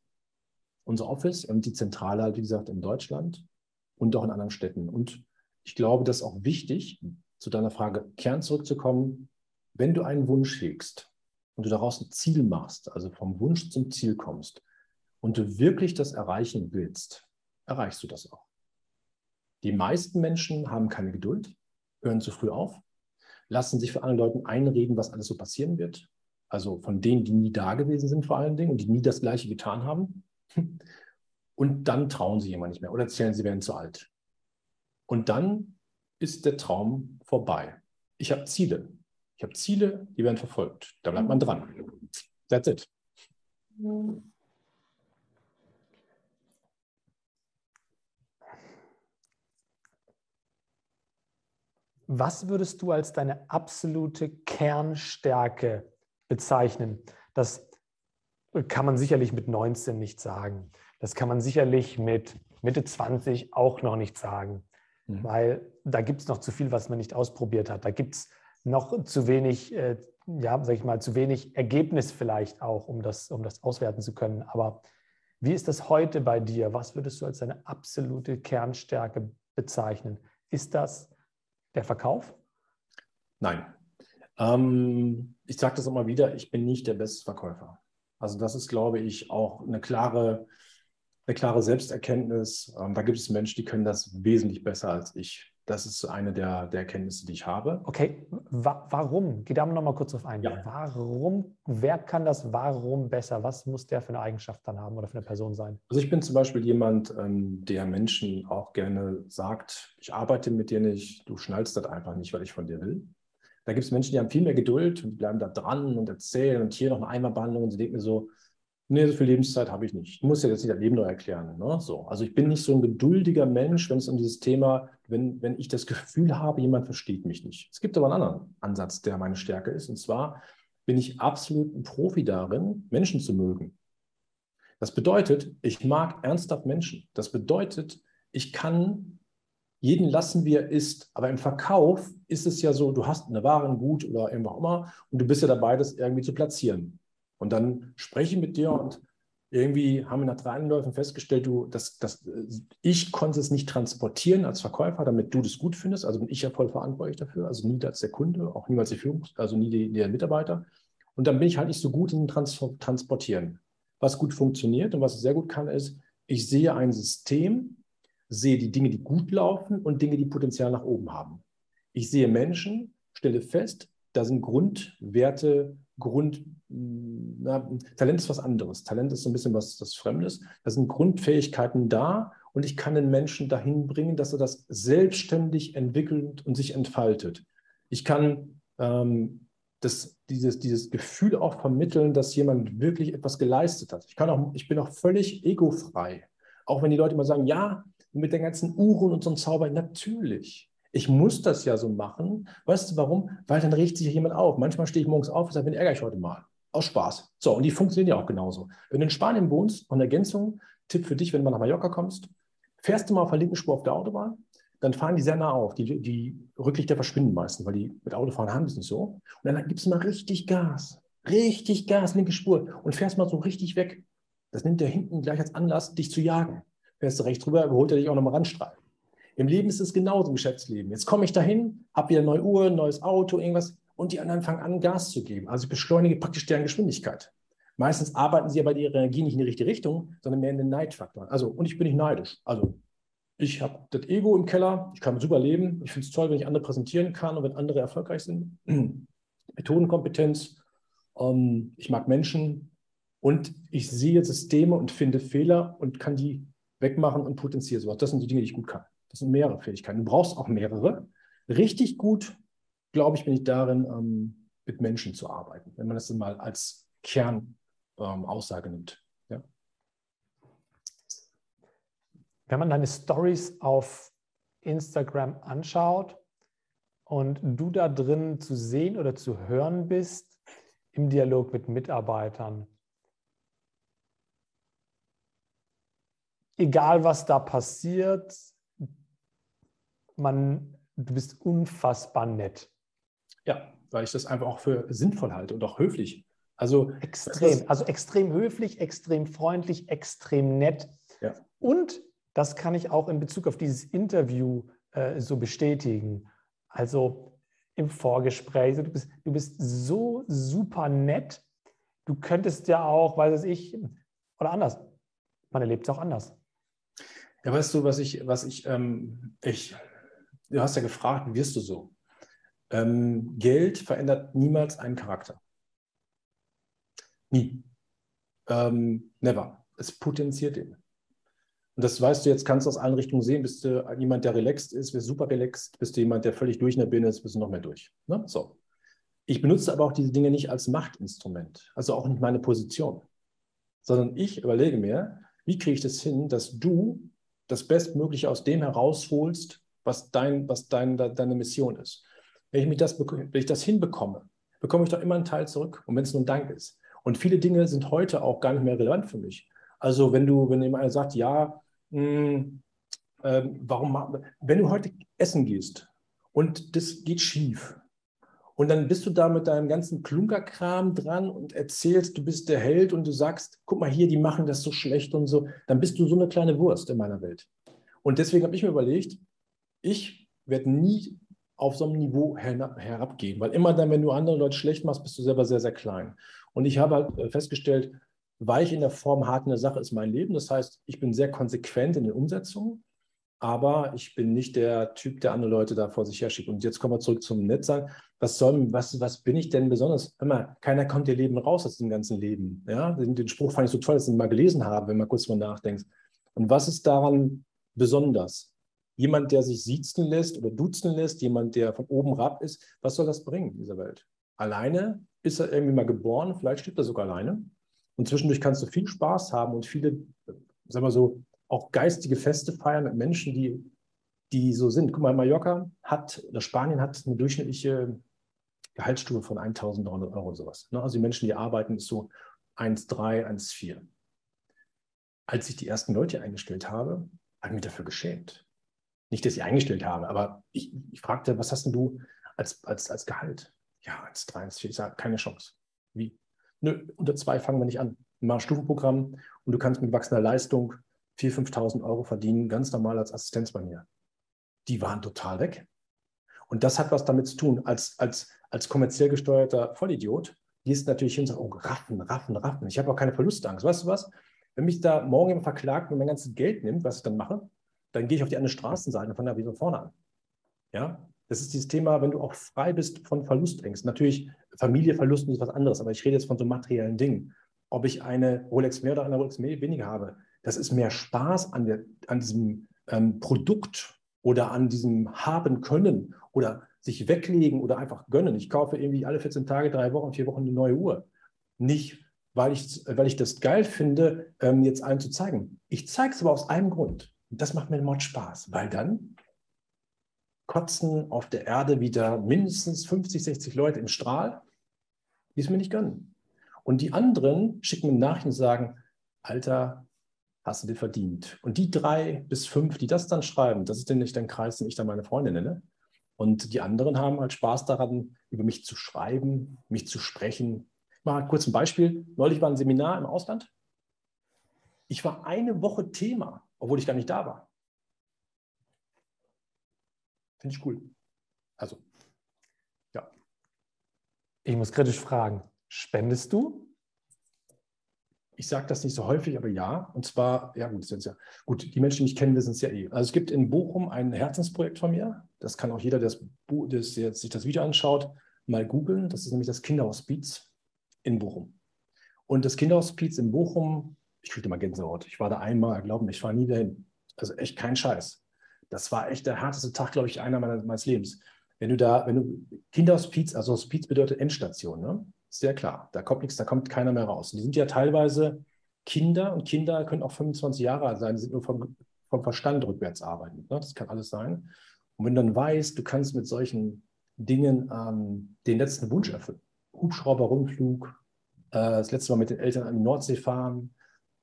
[SPEAKER 1] unser Office und die Zentrale halt, wie gesagt, in Deutschland und auch in anderen Städten. Und ich glaube, das ist auch wichtig, zu deiner Frage Kern zurückzukommen. Wenn du einen Wunsch hegst und du daraus ein Ziel machst, also vom Wunsch zum Ziel kommst und du wirklich das erreichen willst, erreichst du das auch. Die meisten Menschen haben keine Geduld, hören zu früh auf, lassen sich von anderen Leuten einreden, was alles so passieren wird. Also von denen, die nie da gewesen sind vor allen Dingen und die nie das Gleiche getan haben. Und dann trauen sie jemand nicht mehr oder erzählen, sie wären zu alt. Und dann ist der Traum vorbei. Ich habe Ziele. Ich habe Ziele, die werden verfolgt. Da bleibt man dran. That's it.
[SPEAKER 2] Was würdest du als deine absolute Kernstärke bezeichnen? Das kann man sicherlich mit 19 nicht sagen. Das kann man sicherlich mit Mitte 20 auch noch nicht sagen, mhm. weil da gibt es noch zu viel, was man nicht ausprobiert hat. Da gibt es noch zu wenig, äh, ja, sag ich mal, zu wenig Ergebnis vielleicht auch, um das, um das auswerten zu können. Aber wie ist das heute bei dir? Was würdest du als deine absolute Kernstärke bezeichnen? Ist das der Verkauf?
[SPEAKER 1] Nein. Ähm, ich sage das immer wieder, ich bin nicht der beste Verkäufer. Also das ist, glaube ich, auch eine klare, eine klare Selbsterkenntnis. Ähm, da gibt es Menschen, die können das wesentlich besser als ich. Das ist eine der, der Erkenntnisse, die ich habe.
[SPEAKER 2] Okay, Wa warum? Geh da noch mal kurz auf ein. Ja. Warum, wer kann das warum besser? Was muss der für eine Eigenschaft dann haben oder für eine Person sein?
[SPEAKER 1] Also ich bin zum Beispiel jemand, ähm, der Menschen auch gerne sagt, ich arbeite mit dir nicht, du schnallst das einfach nicht, weil ich von dir will. Da gibt es Menschen, die haben viel mehr Geduld und bleiben da dran und erzählen und hier noch eine Einmalbehandlung und sie denken mir so, nee, so viel Lebenszeit habe ich nicht. Ich muss ja jetzt nicht das Leben neu erklären. Ne? So. Also ich bin nicht so ein geduldiger Mensch, wenn es um dieses Thema, wenn, wenn ich das Gefühl habe, jemand versteht mich nicht. Es gibt aber einen anderen Ansatz, der meine Stärke ist. Und zwar bin ich absolut ein Profi darin, Menschen zu mögen. Das bedeutet, ich mag ernsthaft Menschen. Das bedeutet, ich kann jeden lassen, wie er ist. Aber im Verkauf ist es ja so, du hast eine Ware, ein Gut oder irgendwas auch immer und du bist ja dabei, das irgendwie zu platzieren. Und dann spreche ich mit dir und irgendwie haben wir nach drei Anläufen festgestellt, du, dass, dass ich konnte es nicht transportieren als Verkäufer, damit du das gut findest. Also bin ich ja voll verantwortlich dafür. Also nie als der Kunde, auch niemals die Führung, also nie die, der Mitarbeiter. Und dann bin ich halt nicht so gut in Trans Transportieren. Was gut funktioniert und was ich sehr gut kann, ist, ich sehe ein System, sehe die Dinge, die gut laufen und Dinge, die Potenzial nach oben haben. Ich sehe Menschen, stelle fest, da sind Grundwerte, Grund, na, Talent ist was anderes. Talent ist so ein bisschen was das Fremdes. Da sind Grundfähigkeiten da und ich kann den Menschen dahin bringen, dass er das selbstständig entwickelt und sich entfaltet. Ich kann ähm, das, dieses, dieses Gefühl auch vermitteln, dass jemand wirklich etwas geleistet hat. Ich, kann auch, ich bin auch völlig egofrei. Auch wenn die Leute immer sagen, ja, mit den ganzen Uhren und so einem Zauber, natürlich. Ich muss das ja so machen. Weißt du warum? Weil dann regt sich jemand auf. Manchmal stehe ich morgens auf und sage, wen ärgere ich heute mal? Aus Spaß. So, und die funktionieren ja auch genauso. Wenn du in Spanien wohnst, und Ergänzung, Tipp für dich, wenn du mal nach Mallorca kommst, fährst du mal auf der linken Spur auf der Autobahn, dann fahren die sehr nah auf. Die, die Rücklichter verschwinden meistens, weil die mit Autofahren haben das nicht so. Und dann gibst du mal richtig Gas. Richtig Gas, linke Spur. Und fährst mal so richtig weg. Das nimmt der hinten gleich als Anlass, dich zu jagen. Fährst du rechts rüber, überholt er dich auch nochmal Randstreifen. Im Leben ist es genauso im Geschäftsleben. Jetzt komme ich dahin, habe wieder eine neue Uhr, ein neues Auto, irgendwas und die anderen fangen an, Gas zu geben. Also ich beschleunige praktisch deren Geschwindigkeit. Meistens arbeiten sie aber ihre Energie nicht in die richtige Richtung, sondern mehr in den Neidfaktor. Also, und ich bin nicht neidisch. Also, ich habe das Ego im Keller, ich kann super leben. Ich finde es toll, wenn ich andere präsentieren kann und wenn andere erfolgreich sind. Methodenkompetenz, ähm, ich mag Menschen und ich sehe Systeme und finde Fehler und kann die wegmachen und potenziere sowas. Das sind die Dinge, die ich gut kann. Das sind mehrere Fähigkeiten. Du brauchst auch mehrere. Richtig gut, glaube ich, bin ich darin, ähm, mit Menschen zu arbeiten, wenn man das mal als Kernaussage ähm, nimmt. Ja.
[SPEAKER 2] Wenn man deine Stories auf Instagram anschaut und du da drin zu sehen oder zu hören bist im Dialog mit Mitarbeitern, egal was da passiert, man, du bist unfassbar nett.
[SPEAKER 1] Ja, weil ich das einfach auch für sinnvoll halte und auch höflich. Also
[SPEAKER 2] extrem, also extrem höflich, extrem freundlich, extrem nett. Ja. Und das kann ich auch in Bezug auf dieses Interview äh, so bestätigen. Also im Vorgespräch, du bist, du bist so super nett. Du könntest ja auch, weiß ich, oder anders. Man erlebt es auch anders.
[SPEAKER 1] Ja, weißt du, was ich, was ich, ähm, ich du hast ja gefragt, wirst du so? Ähm, Geld verändert niemals einen Charakter. Nie. Ähm, never. Es potenziert ihn. Und das weißt du jetzt, kannst du aus allen Richtungen sehen. Bist du jemand, der relaxed ist, bist super relaxed, bist du jemand, der völlig durch in der Birne ist, bist du noch mehr durch. Ne? So. Ich benutze aber auch diese Dinge nicht als Machtinstrument, also auch nicht meine Position, sondern ich überlege mir, wie kriege ich das hin, dass du das Bestmögliche aus dem herausholst, was, dein, was dein, deine Mission ist. Wenn ich, mich das, wenn ich das hinbekomme, bekomme ich doch immer einen Teil zurück. Und wenn es nur ein Dank ist. Und viele Dinge sind heute auch gar nicht mehr relevant für mich. Also wenn du, wenn jemand sagt, ja, mh, hm, äh, warum, wenn du heute essen gehst und das geht schief, und dann bist du da mit deinem ganzen Klunkerkram dran und erzählst, du bist der Held und du sagst, guck mal hier, die machen das so schlecht und so. Dann bist du so eine kleine Wurst in meiner Welt. Und deswegen habe ich mir überlegt, ich werde nie auf so einem Niveau herabgehen, weil immer dann, wenn du andere Leute schlecht machst, bist du selber sehr, sehr klein. Und ich habe halt äh, festgestellt, weich in der Form, hart in der Sache ist mein Leben. Das heißt, ich bin sehr konsequent in den Umsetzungen, aber ich bin nicht der Typ, der andere Leute da vor sich her schiebt. Und jetzt kommen wir zurück zum Netzsein. Was soll, was, was bin ich denn besonders? Immer, keiner kommt ihr Leben raus aus dem ganzen Leben. Ja? Den, den Spruch fand ich so toll, dass ich ihn mal gelesen habe, wenn man kurz mal nachdenkt. Und was ist daran besonders? Jemand, der sich siezen lässt oder duzen lässt, jemand, der von oben herab ist, was soll das bringen in dieser Welt? Alleine ist er irgendwie mal geboren, vielleicht stirbt er sogar alleine. Und zwischendurch kannst du viel Spaß haben und viele, sagen wir so, auch geistige Feste feiern mit Menschen, die, die so sind. Guck mal, Mallorca hat, oder Spanien hat eine durchschnittliche Gehaltsstufe von 1.300 Euro und sowas. Ne? Also die Menschen, die arbeiten, ist so 1,3, 1,4. Als ich die ersten Leute eingestellt habe, habe ich mich dafür geschämt. Nicht, dass ich eingestellt habe, aber ich, ich fragte, was hast denn du als, als, als Gehalt? Ja, als 3, als 4. Ich sage, keine Chance. Wie? Nö, unter zwei fangen wir nicht an. ein Stufenprogramm und du kannst mit wachsender Leistung 4.000, 5.000 Euro verdienen, ganz normal als Assistenz bei mir. Die waren total weg. Und das hat was damit zu tun, als, als, als kommerziell gesteuerter Vollidiot gehst du natürlich hin und sagst, oh, raffen, raffen, raffen. Ich habe auch keine Verlustangst. Weißt du was? Wenn mich da morgen jemand verklagt und mein ganzes Geld nimmt, was ich dann mache, dann gehe ich auf die andere Straßenseite und fange da vorne an. Ja, das ist dieses Thema, wenn du auch frei bist von Verlustängsten. Natürlich, Familieverlusten ist was anderes, aber ich rede jetzt von so materiellen Dingen. Ob ich eine Rolex mehr oder eine Rolex weniger habe, das ist mehr Spaß an, der, an diesem ähm, Produkt oder an diesem Haben können oder sich weglegen oder einfach gönnen. Ich kaufe irgendwie alle 14 Tage, drei Wochen, vier Wochen eine neue Uhr. Nicht, weil ich, weil ich das geil finde, ähm, jetzt allen zu zeigen. Ich zeige es aber aus einem Grund. Und das macht mir Mod Spaß, weil dann kotzen auf der Erde wieder mindestens 50, 60 Leute im Strahl, die es mir nicht gönnen. Und die anderen schicken mir Nachrichten und sagen, Alter, hast du dir verdient. Und die drei bis fünf, die das dann schreiben, das ist denn nicht dein Kreis, den ich dann meine Freunde nenne. Und die anderen haben halt Spaß daran, über mich zu schreiben, mich zu sprechen. Ich mache kurz ein Beispiel. Neulich war ein Seminar im Ausland. Ich war eine Woche Thema, obwohl ich gar nicht da war. Finde ich cool. Also, ja.
[SPEAKER 2] Ich muss kritisch fragen, spendest du?
[SPEAKER 1] Ich sage das nicht so häufig, aber ja. Und zwar, ja gut, ja, gut, die Menschen, die mich kennen, wissen es ja eh. Also es gibt in Bochum ein Herzensprojekt von mir. Das kann auch jeder, der das, jetzt sich das Video anschaut, mal googeln. Das ist nämlich das Kinderhospiz in Bochum. Und das Kinderhospiz in Bochum, ich kriege mal Gänsehaut. Ich war da einmal, glauben mir, ich war nie dahin. Also echt kein Scheiß. Das war echt der härteste Tag, glaube ich, einer meiner, meines Lebens. Wenn du da, wenn du Kinderhospiz, also Hospiz bedeutet Endstation, ne? Sehr klar. Da kommt nichts, da kommt keiner mehr raus. Und die sind ja teilweise Kinder und Kinder können auch 25 Jahre alt sein, die sind nur vom, vom Verstand rückwärts arbeiten. Ne? Das kann alles sein. Und wenn du dann weißt, du kannst mit solchen Dingen ähm, den letzten Wunsch erfüllen, Hubschrauber-Rundflug, äh, das letzte Mal mit den Eltern an die Nordsee fahren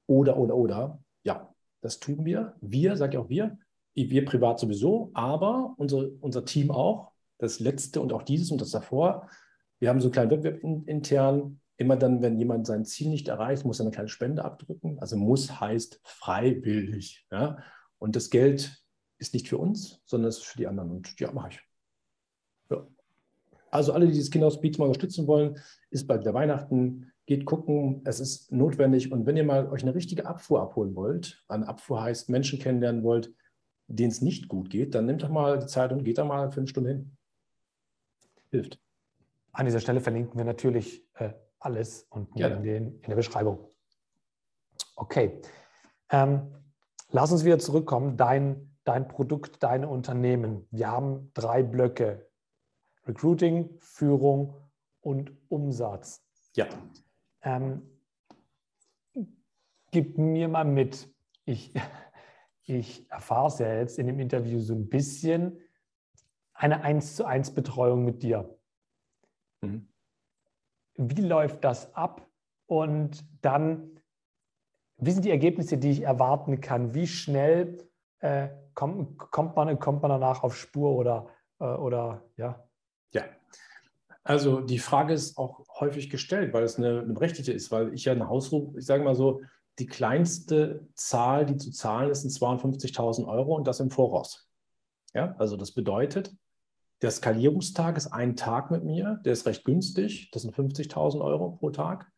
[SPEAKER 1] oder, oder, oder, ja, das tun wir. Wir, sage ich auch wir, wir privat sowieso, aber unser, unser Team auch. Das letzte und auch dieses und das davor. Wir haben so einen kleinen Wettbewerb in, intern. Immer dann, wenn jemand sein Ziel nicht erreicht, muss er eine kleine Spende abdrücken. Also muss heißt freiwillig. Ja? Und das Geld ist nicht für uns, sondern es ist für die anderen. Und ja, mache ich. Ja. Also alle, die dieses Kinderhospiz mal unterstützen wollen, ist bald wieder Weihnachten. Geht gucken, es ist notwendig. Und wenn ihr mal euch eine richtige Abfuhr abholen wollt, eine Abfuhr heißt Menschen kennenlernen wollt, denen es nicht gut geht, dann nehmt doch mal die Zeit und geht da mal fünf Stunden hin. Hilft.
[SPEAKER 2] An dieser Stelle verlinken wir natürlich äh, alles und in, den, in, der Beschreibung. Okay. Ähm, lass uns wieder zurückkommen. Dein, dein Produkt, deine Unternehmen. Wir haben drei Blöcke. Recruiting, Führung und Umsatz.
[SPEAKER 1] Ja.
[SPEAKER 2] Ähm, gib mir mal mit. Ich, ich erfahre es ja jetzt in dem Interview so ein bisschen, eine 1 zu 1 Betreuung mit dir. Mhm. Wie läuft das ab? Und dann, wie sind die Ergebnisse, die ich erwarten kann? Wie schnell äh, kommt, kommt, man, kommt man danach auf Spur oder, äh, oder ja?
[SPEAKER 1] Ja, also die Frage ist auch häufig gestellt, weil es eine, eine berechtigte ist, weil ich ja eine Hausruf, ich sage mal so, die kleinste Zahl, die zu zahlen ist, sind 52.000 Euro und das im Voraus. Ja, also das bedeutet, der Skalierungstag ist ein Tag mit mir, der ist recht günstig, das sind 50.000 Euro pro Tag.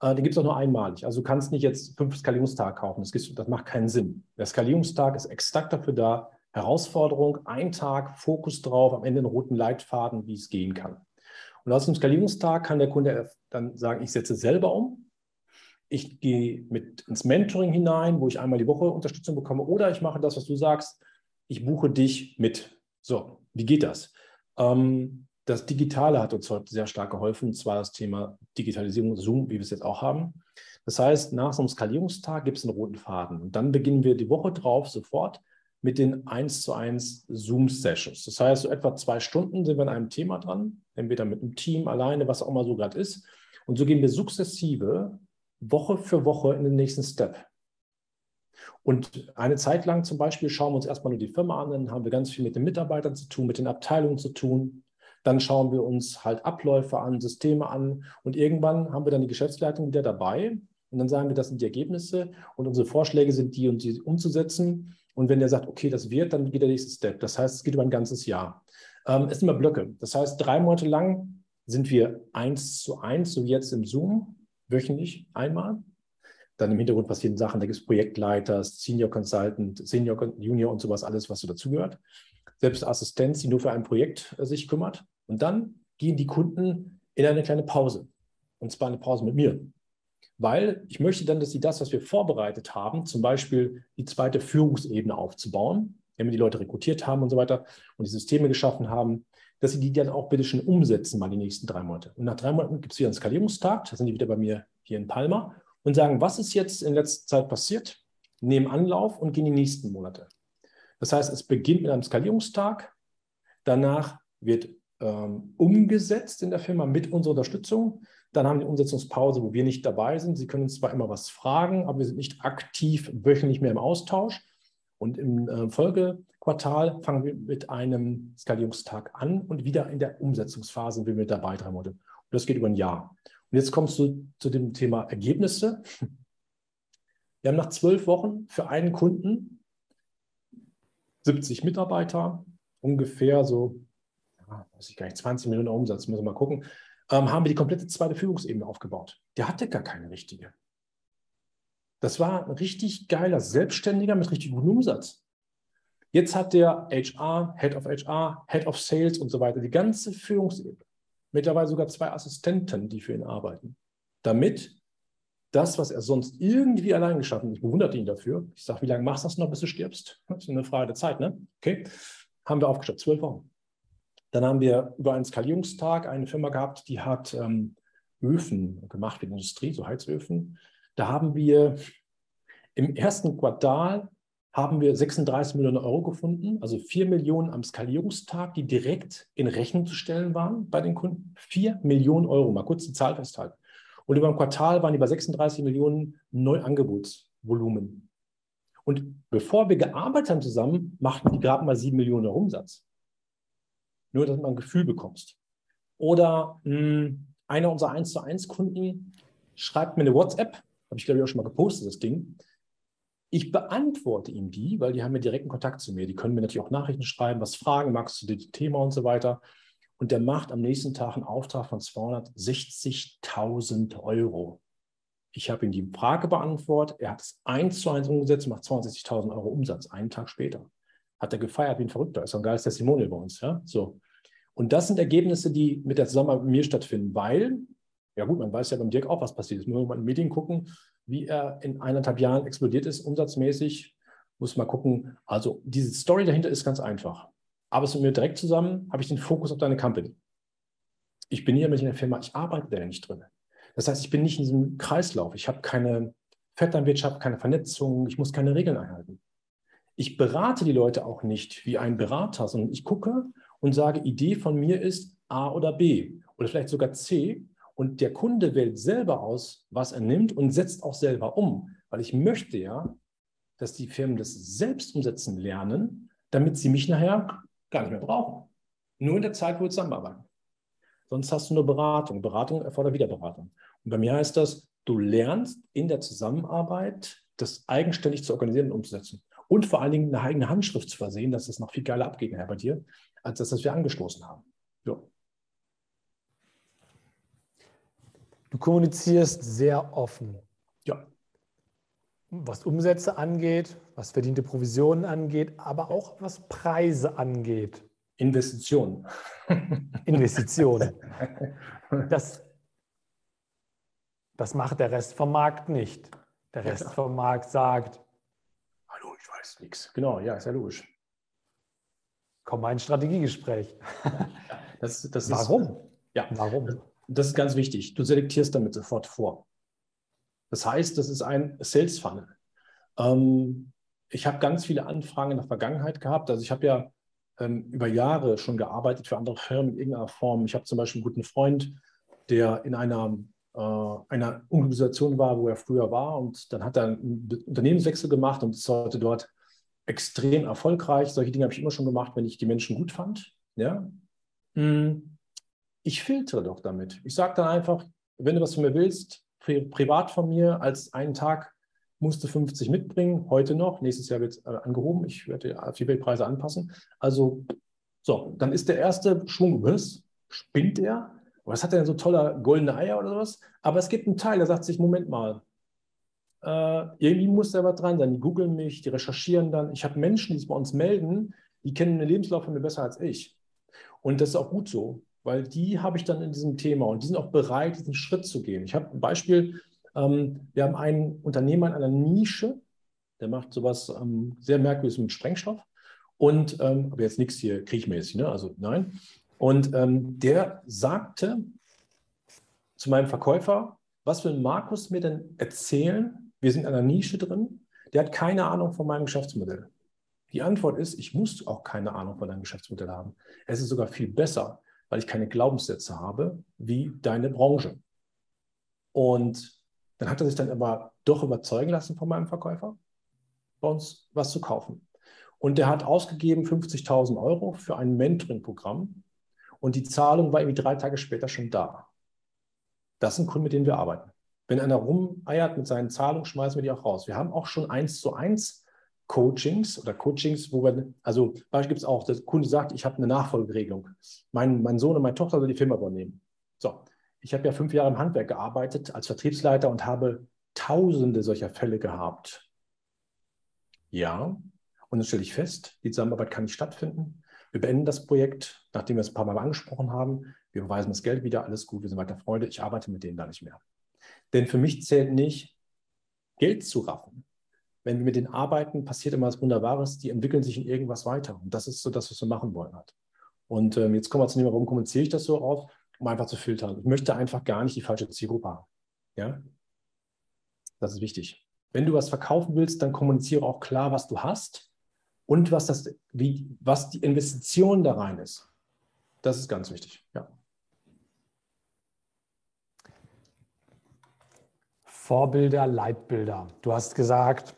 [SPEAKER 1] Äh, den gibt es auch nur einmalig. Also du kannst nicht jetzt fünf Skalierungstage kaufen, das, das macht keinen Sinn. Der Skalierungstag ist exakt dafür da, Herausforderung, ein Tag, Fokus drauf, am Ende einen roten Leitfaden, wie es gehen kann. Und aus dem Skalierungstag kann der Kunde dann sagen, ich setze selber um, ich gehe mit ins Mentoring hinein, wo ich einmal die Woche Unterstützung bekomme, oder ich mache das, was du sagst, ich buche dich mit. So, wie geht das? Ähm, das Digitale hat uns heute sehr stark geholfen, und zwar das Thema Digitalisierung, Zoom, wie wir es jetzt auch haben. Das heißt, nach so einem Skalierungstag gibt es einen roten Faden. Und dann beginnen wir die Woche drauf sofort mit den 1 zu 1 Zoom-Sessions. Das heißt, so etwa zwei Stunden sind wir an einem Thema dran, entweder mit einem Team, alleine, was auch immer so gerade ist. Und so gehen wir sukzessive Woche für Woche in den nächsten Step. Und eine Zeit lang zum Beispiel schauen wir uns erstmal nur die Firma an, dann haben wir ganz viel mit den Mitarbeitern zu tun, mit den Abteilungen zu tun. Dann schauen wir uns halt Abläufe an, Systeme an und irgendwann haben wir dann die Geschäftsleitung wieder dabei Und dann sagen wir, das sind die Ergebnisse und unsere Vorschläge sind die und die umzusetzen. Und wenn der sagt, okay, das wird, dann geht der nächste Step. Das heißt, es geht über ein ganzes Jahr. Ähm, es sind immer Blöcke. Das heißt, drei Monate lang sind wir eins zu eins, so wie jetzt im Zoom, wöchentlich einmal. Dann im Hintergrund passieren Sachen, da gibt es Projektleiter, Senior Consultant, Senior, Junior und sowas, alles, was so dazugehört. Selbst Assistenz, die nur für ein Projekt äh, sich kümmert. Und dann gehen die Kunden in eine kleine Pause. Und zwar eine Pause mit mir. Weil ich möchte dann, dass sie das, was wir vorbereitet haben, zum Beispiel die zweite Führungsebene aufzubauen, wenn wir die Leute rekrutiert haben und so weiter und die Systeme geschaffen haben, dass sie die dann auch bitte schon umsetzen, mal die nächsten drei Monate. Und nach drei Monaten gibt es wieder einen Skalierungstag, da sind die wieder bei mir hier in Palma und sagen, was ist jetzt in letzter Zeit passiert, nehmen Anlauf und gehen die nächsten Monate. Das heißt, es beginnt mit einem Skalierungstag, danach wird ähm, umgesetzt in der Firma mit unserer Unterstützung. Dann haben wir die Umsetzungspause, wo wir nicht dabei sind. Sie können uns zwar immer was fragen, aber wir sind nicht aktiv wöchentlich mehr im Austausch. Und im äh, Folgequartal fangen wir mit einem Skalierungstag an und wieder in der Umsetzungsphase sind wir mit dabei, drei Monate. Und das geht über ein Jahr. Und jetzt kommst du zu dem Thema Ergebnisse. Wir haben nach zwölf Wochen für einen Kunden 70 Mitarbeiter, ungefähr so, weiß ich gar nicht, 20 Millionen Umsatz, müssen wir mal gucken, ähm, haben wir die komplette zweite Führungsebene aufgebaut. Der hatte gar keine richtige. Das war ein richtig geiler Selbstständiger mit richtig gutem Umsatz. Jetzt hat der HR, Head of HR, Head of Sales und so weiter, die ganze Führungsebene. Mittlerweile sogar zwei Assistenten, die für ihn arbeiten. Damit das, was er sonst irgendwie allein geschaffen hat, ich bewundere ihn dafür. Ich sage, wie lange machst du das noch, bis du stirbst? Das ist eine Frage der Zeit, ne? Okay. Haben wir aufgestellt, zwölf Wochen. Dann haben wir über einen Skalierungstag eine Firma gehabt, die hat ähm, Öfen gemacht für die Industrie, so Heizöfen. Da haben wir im ersten Quartal haben wir 36 Millionen Euro gefunden, also 4 Millionen am Skalierungstag, die direkt in Rechnung zu stellen waren bei den Kunden. 4 Millionen Euro, mal kurz die Zahl festhalten. Und über ein Quartal waren die bei 36 Millionen Neuangebotsvolumen. Und bevor wir gearbeitet haben zusammen, machten die gerade mal 7 Millionen Umsatz. Nur, dass man ein Gefühl bekommst. Oder mh, hm, einer unserer 1 zu 1 Kunden schreibt mir eine WhatsApp, habe ich glaube ich auch schon mal gepostet, das Ding. Ich beantworte ihm die, weil die haben ja direkten Kontakt zu mir. Die können mir natürlich auch Nachrichten schreiben, was fragen, magst du das Thema und so weiter. Und der macht am nächsten Tag einen Auftrag von 260.000 Euro. Ich habe ihm die Frage beantwortet, er hat es eins zu eins umgesetzt macht 260.000 Euro Umsatz, einen Tag später. Hat er gefeiert wie ein Verrückter, ist ein geiles Testimonial bei uns. Ja? So. Und das sind Ergebnisse, die mit der Zusammenarbeit mit mir stattfinden, weil ja gut, man weiß ja beim Dirk auch, was passiert ist. Muss man mal in Medien gucken, wie er in eineinhalb Jahren explodiert ist, umsatzmäßig. Muss mal gucken. Also diese Story dahinter ist ganz einfach. Aber es mit mir direkt zusammen, habe ich den Fokus auf deine Company. Ich bin hier mit in der Firma, ich arbeite da nicht drin. Das heißt, ich bin nicht in diesem Kreislauf. Ich habe keine Vetternwirtschaft, keine Vernetzung, ich muss keine Regeln einhalten. Ich berate die Leute auch nicht wie ein Berater, sondern ich gucke und sage, Idee von mir ist A oder B oder vielleicht sogar C und der Kunde wählt selber aus, was er nimmt und setzt auch selber um. Weil ich möchte ja, dass die Firmen das selbst umsetzen lernen, damit sie mich nachher gar nicht mehr brauchen. Nur in der Zeit, wo wir zusammenarbeiten. Sonst hast du nur Beratung. Beratung erfordert wieder Beratung. Und bei mir heißt das, du lernst in der Zusammenarbeit, das eigenständig zu organisieren und umzusetzen. Und vor allen Dingen eine eigene Handschrift zu versehen, dass das noch viel geiler abgeht bei dir, als das, was wir angestoßen haben. So.
[SPEAKER 2] Du kommunizierst sehr offen.
[SPEAKER 1] Ja.
[SPEAKER 2] Was Umsätze angeht, was verdiente Provisionen angeht, aber auch was Preise angeht.
[SPEAKER 1] Investitionen.
[SPEAKER 2] Investitionen. Das, das macht der Rest vom Markt nicht. Der Rest ja, vom Markt sagt,
[SPEAKER 1] ich weiß nichts. Genau, ja, ist ja logisch.
[SPEAKER 2] Komm mal ein Strategiegespräch.
[SPEAKER 1] Das, das
[SPEAKER 2] Warum?
[SPEAKER 1] Ist, ja,
[SPEAKER 2] warum?
[SPEAKER 1] das ist ganz wichtig. Du selektierst damit sofort vor. Das heißt, das ist ein Sales Funnel. Ähm, ich habe ganz viele Anfragen in der Vergangenheit gehabt. Also ich habe ja ähm, über Jahre schon gearbeitet für andere Firmen in irgendeiner Form. Ich habe zum Beispiel einen guten Freund, der in einer, einer Organisation war, wo er früher war. Und dann hat er einen Unternehmenswechsel gemacht und ist heute dort extrem erfolgreich. Solche Dinge habe ich immer schon gemacht, wenn ich die Menschen gut fand. Ja. Hm ich filtere doch damit. Ich sage dann einfach, wenn du was von mir willst, pri privat von mir als einen Tag musste 50 mitbringen, heute noch. Nächstes Jahr wird es äh, angehoben. Ich werde die Weltpreise anpassen. Also, so, dann ist der erste Schwung, was? Spinnt er? Was hat er denn so toller goldene Eier oder sowas? Aber es gibt einen Teil, der sagt sich, Moment mal, äh, irgendwie muss da was dran sein. Die googeln mich, die recherchieren dann. Ich habe Menschen, die sich bei uns melden, die kennen den Lebenslauf von mir besser als ich. Und das ist auch gut so, weil die habe ich dann in diesem Thema und die sind auch bereit, diesen Schritt zu gehen. Ich habe ein Beispiel, ähm, wir haben einen Unternehmer in einer Nische, der macht sowas ähm, sehr merkwürdiges mit Sprengstoff. Und, ähm, aber jetzt nichts hier kriechmäßig, ne? also nein. Und ähm, der sagte zu meinem Verkäufer, was will Markus mir denn erzählen? Wir sind in einer Nische drin. Der hat keine Ahnung von meinem Geschäftsmodell. Die Antwort ist, ich muss auch keine Ahnung von deinem Geschäftsmodell haben. Es ist sogar viel besser, weil ich keine Glaubenssätze habe wie deine Branche. Und dann hat er sich dann aber doch überzeugen lassen von meinem Verkäufer, bei uns was zu kaufen. Und der hat ausgegeben 50.000 Euro für ein Mentoring-Programm und die Zahlung war irgendwie drei Tage später schon da. Das sind Kunden, mit denen wir arbeiten. Wenn einer rumeiert mit seinen Zahlungen, schmeißen wir die auch raus. Wir haben auch schon eins zu eins Coachings oder Coachings, wo wir, also Beispiel gibt es auch, der Kunde sagt, ich habe eine Nachfolgeregelung. Mein, mein Sohn und meine Tochter soll die Firma übernehmen. So, ich habe ja fünf Jahre im Handwerk gearbeitet als Vertriebsleiter und habe tausende solcher Fälle gehabt. Ja, und dann stelle ich fest, die Zusammenarbeit kann nicht stattfinden. Wir beenden das Projekt, nachdem wir es ein paar Mal angesprochen haben. Wir überweisen das Geld wieder, alles gut, wir sind weiter Freunde. Ich arbeite mit denen da nicht mehr. Denn für mich zählt nicht, Geld zu raffen wenn wir mit denen arbeiten, passiert immer was Wunderbares, die entwickeln sich in irgendwas weiter. Und das ist so das, was wir machen wollen. Halt. Und ähm, jetzt kommen wir zu dem, warum kommuniziere ich das so auf, um einfach zu filtern. Ich möchte einfach gar nicht die falsche Zielgruppe haben. Ja? Das ist wichtig. Wenn du was verkaufen willst, dann kommuniziere auch klar, was du hast und was, das, wie, was die Investition da rein ist. Das ist ganz wichtig. Ja.
[SPEAKER 2] Vorbilder, Leitbilder. Du hast gesagt,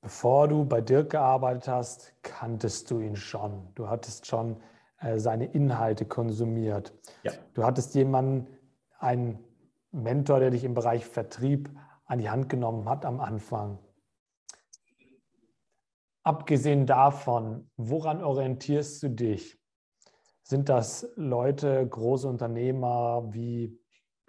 [SPEAKER 2] Bevor du bei Dirk gearbeitet hast, kanntest du ihn schon. Du hattest schon äh, seine Inhalte konsumiert. Ja. Du hattest jemanden, einen Mentor, der dich im Bereich Vertrieb an die Hand genommen hat am Anfang. Abgesehen davon, woran orientierst du dich? Sind das Leute, große Unternehmer wie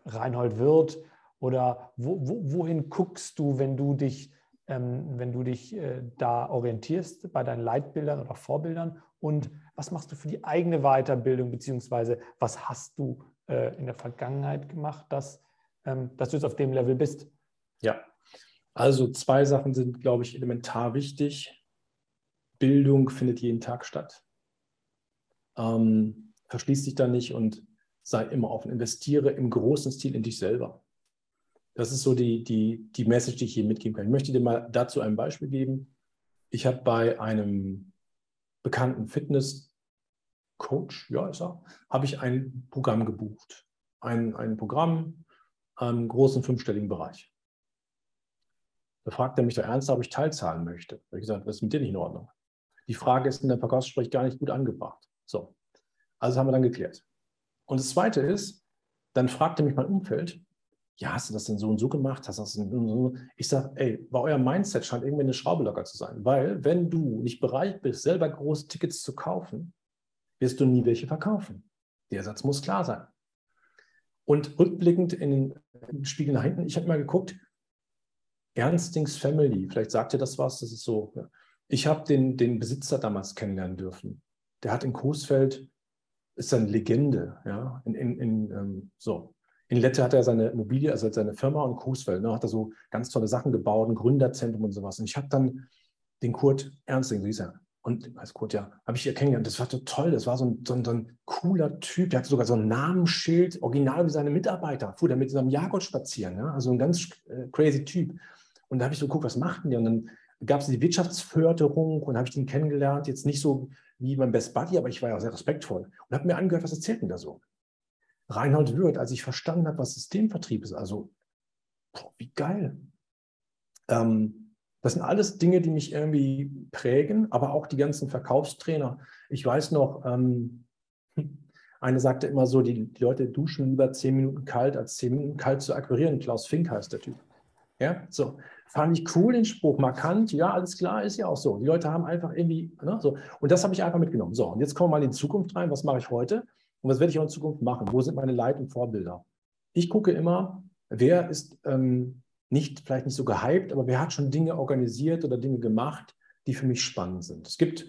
[SPEAKER 2] Reinhold Wirth? Oder wo, wo, wohin guckst du, wenn du dich ähm, wenn du dich äh, da orientierst bei deinen Leitbildern oder Vorbildern und was machst du für die eigene Weiterbildung, beziehungsweise was hast du äh, in der Vergangenheit gemacht, dass, ähm, dass du jetzt auf dem Level bist?
[SPEAKER 1] Ja, also zwei Sachen sind, glaube ich, elementar wichtig. Bildung findet jeden Tag statt. Ähm, verschließ dich da nicht und sei immer offen. Investiere im großen Stil in dich selber. Das ist so die, die, die Message, die ich hier mitgeben kann. Ich möchte dir mal dazu ein Beispiel geben. Ich habe bei einem bekannten Fitness-Coach, ja, ist er, habe ich ein Programm gebucht. Ein, ein Programm im großen fünfstelligen Bereich. Da fragt er mich da ernst, ob ich teilzahlen möchte. Da habe ich gesagt, das ist mit dir nicht in Ordnung. Die Frage ist in der Verkaufsgespräch gar nicht gut angebracht. So, also haben wir dann geklärt. Und das Zweite ist, dann fragte mich mein Umfeld, ja, hast du das denn so und so gemacht? Hast das so? Ich sage, ey, bei eurem Mindset scheint irgendwie eine Schraube locker zu sein, weil wenn du nicht bereit bist, selber große Tickets zu kaufen, wirst du nie welche verkaufen. Der Satz muss klar sein. Und rückblickend in den Spiegel nach hinten, ich habe mal geguckt, Ernstings Family, vielleicht sagt ihr das was, das ist so. Ich habe den, den Besitzer damals kennenlernen dürfen. Der hat in Coesfeld, ist eine Legende, ja, in, in, in ähm, so. In Lette hat er seine Immobilie, also seine Firma und Coesfeld, ne, hat er so ganz tolle Sachen gebaut, ein Gründerzentrum und sowas. Und ich habe dann den Kurt Ernstling, so hieß er, und als Kurt, ja, habe ich hier kennengelernt. Das war so toll, das war so ein, so, ein, so ein, cooler Typ, der hatte sogar so ein Namensschild, original wie seine Mitarbeiter, fuhr der mit seinem Jagd spazieren, ja? also ein ganz äh, crazy Typ. Und da habe ich so geguckt, was machten die? Und dann gab es die Wirtschaftsförderung und habe ich den kennengelernt, jetzt nicht so wie mein Best Buddy, aber ich war ja sehr respektvoll und habe mir angehört, was erzählt denn da so? Reinhold Wirth, als ich verstanden habe, was Systemvertrieb ist, also boah, wie geil. Ähm, das sind alles Dinge, die mich irgendwie prägen, aber auch die ganzen Verkaufstrainer. Ich weiß noch, ähm, Eine sagte immer so, die, die Leute duschen lieber zehn Minuten kalt, als zehn Minuten kalt zu akquirieren. Klaus Fink heißt der Typ. Ja, so. Fand ich cool, den Spruch, markant. Ja, alles klar, ist ja auch so. Die Leute haben einfach irgendwie, ne, so. Und das habe ich einfach mitgenommen. So, und jetzt kommen wir mal in die Zukunft rein. Was mache ich heute? Und was werde ich auch in Zukunft machen? Wo sind meine Leit- und Vorbilder? Ich gucke immer, wer ist ähm, nicht, vielleicht nicht so gehypt, aber wer hat schon Dinge organisiert oder Dinge gemacht, die für mich spannend sind. Es gibt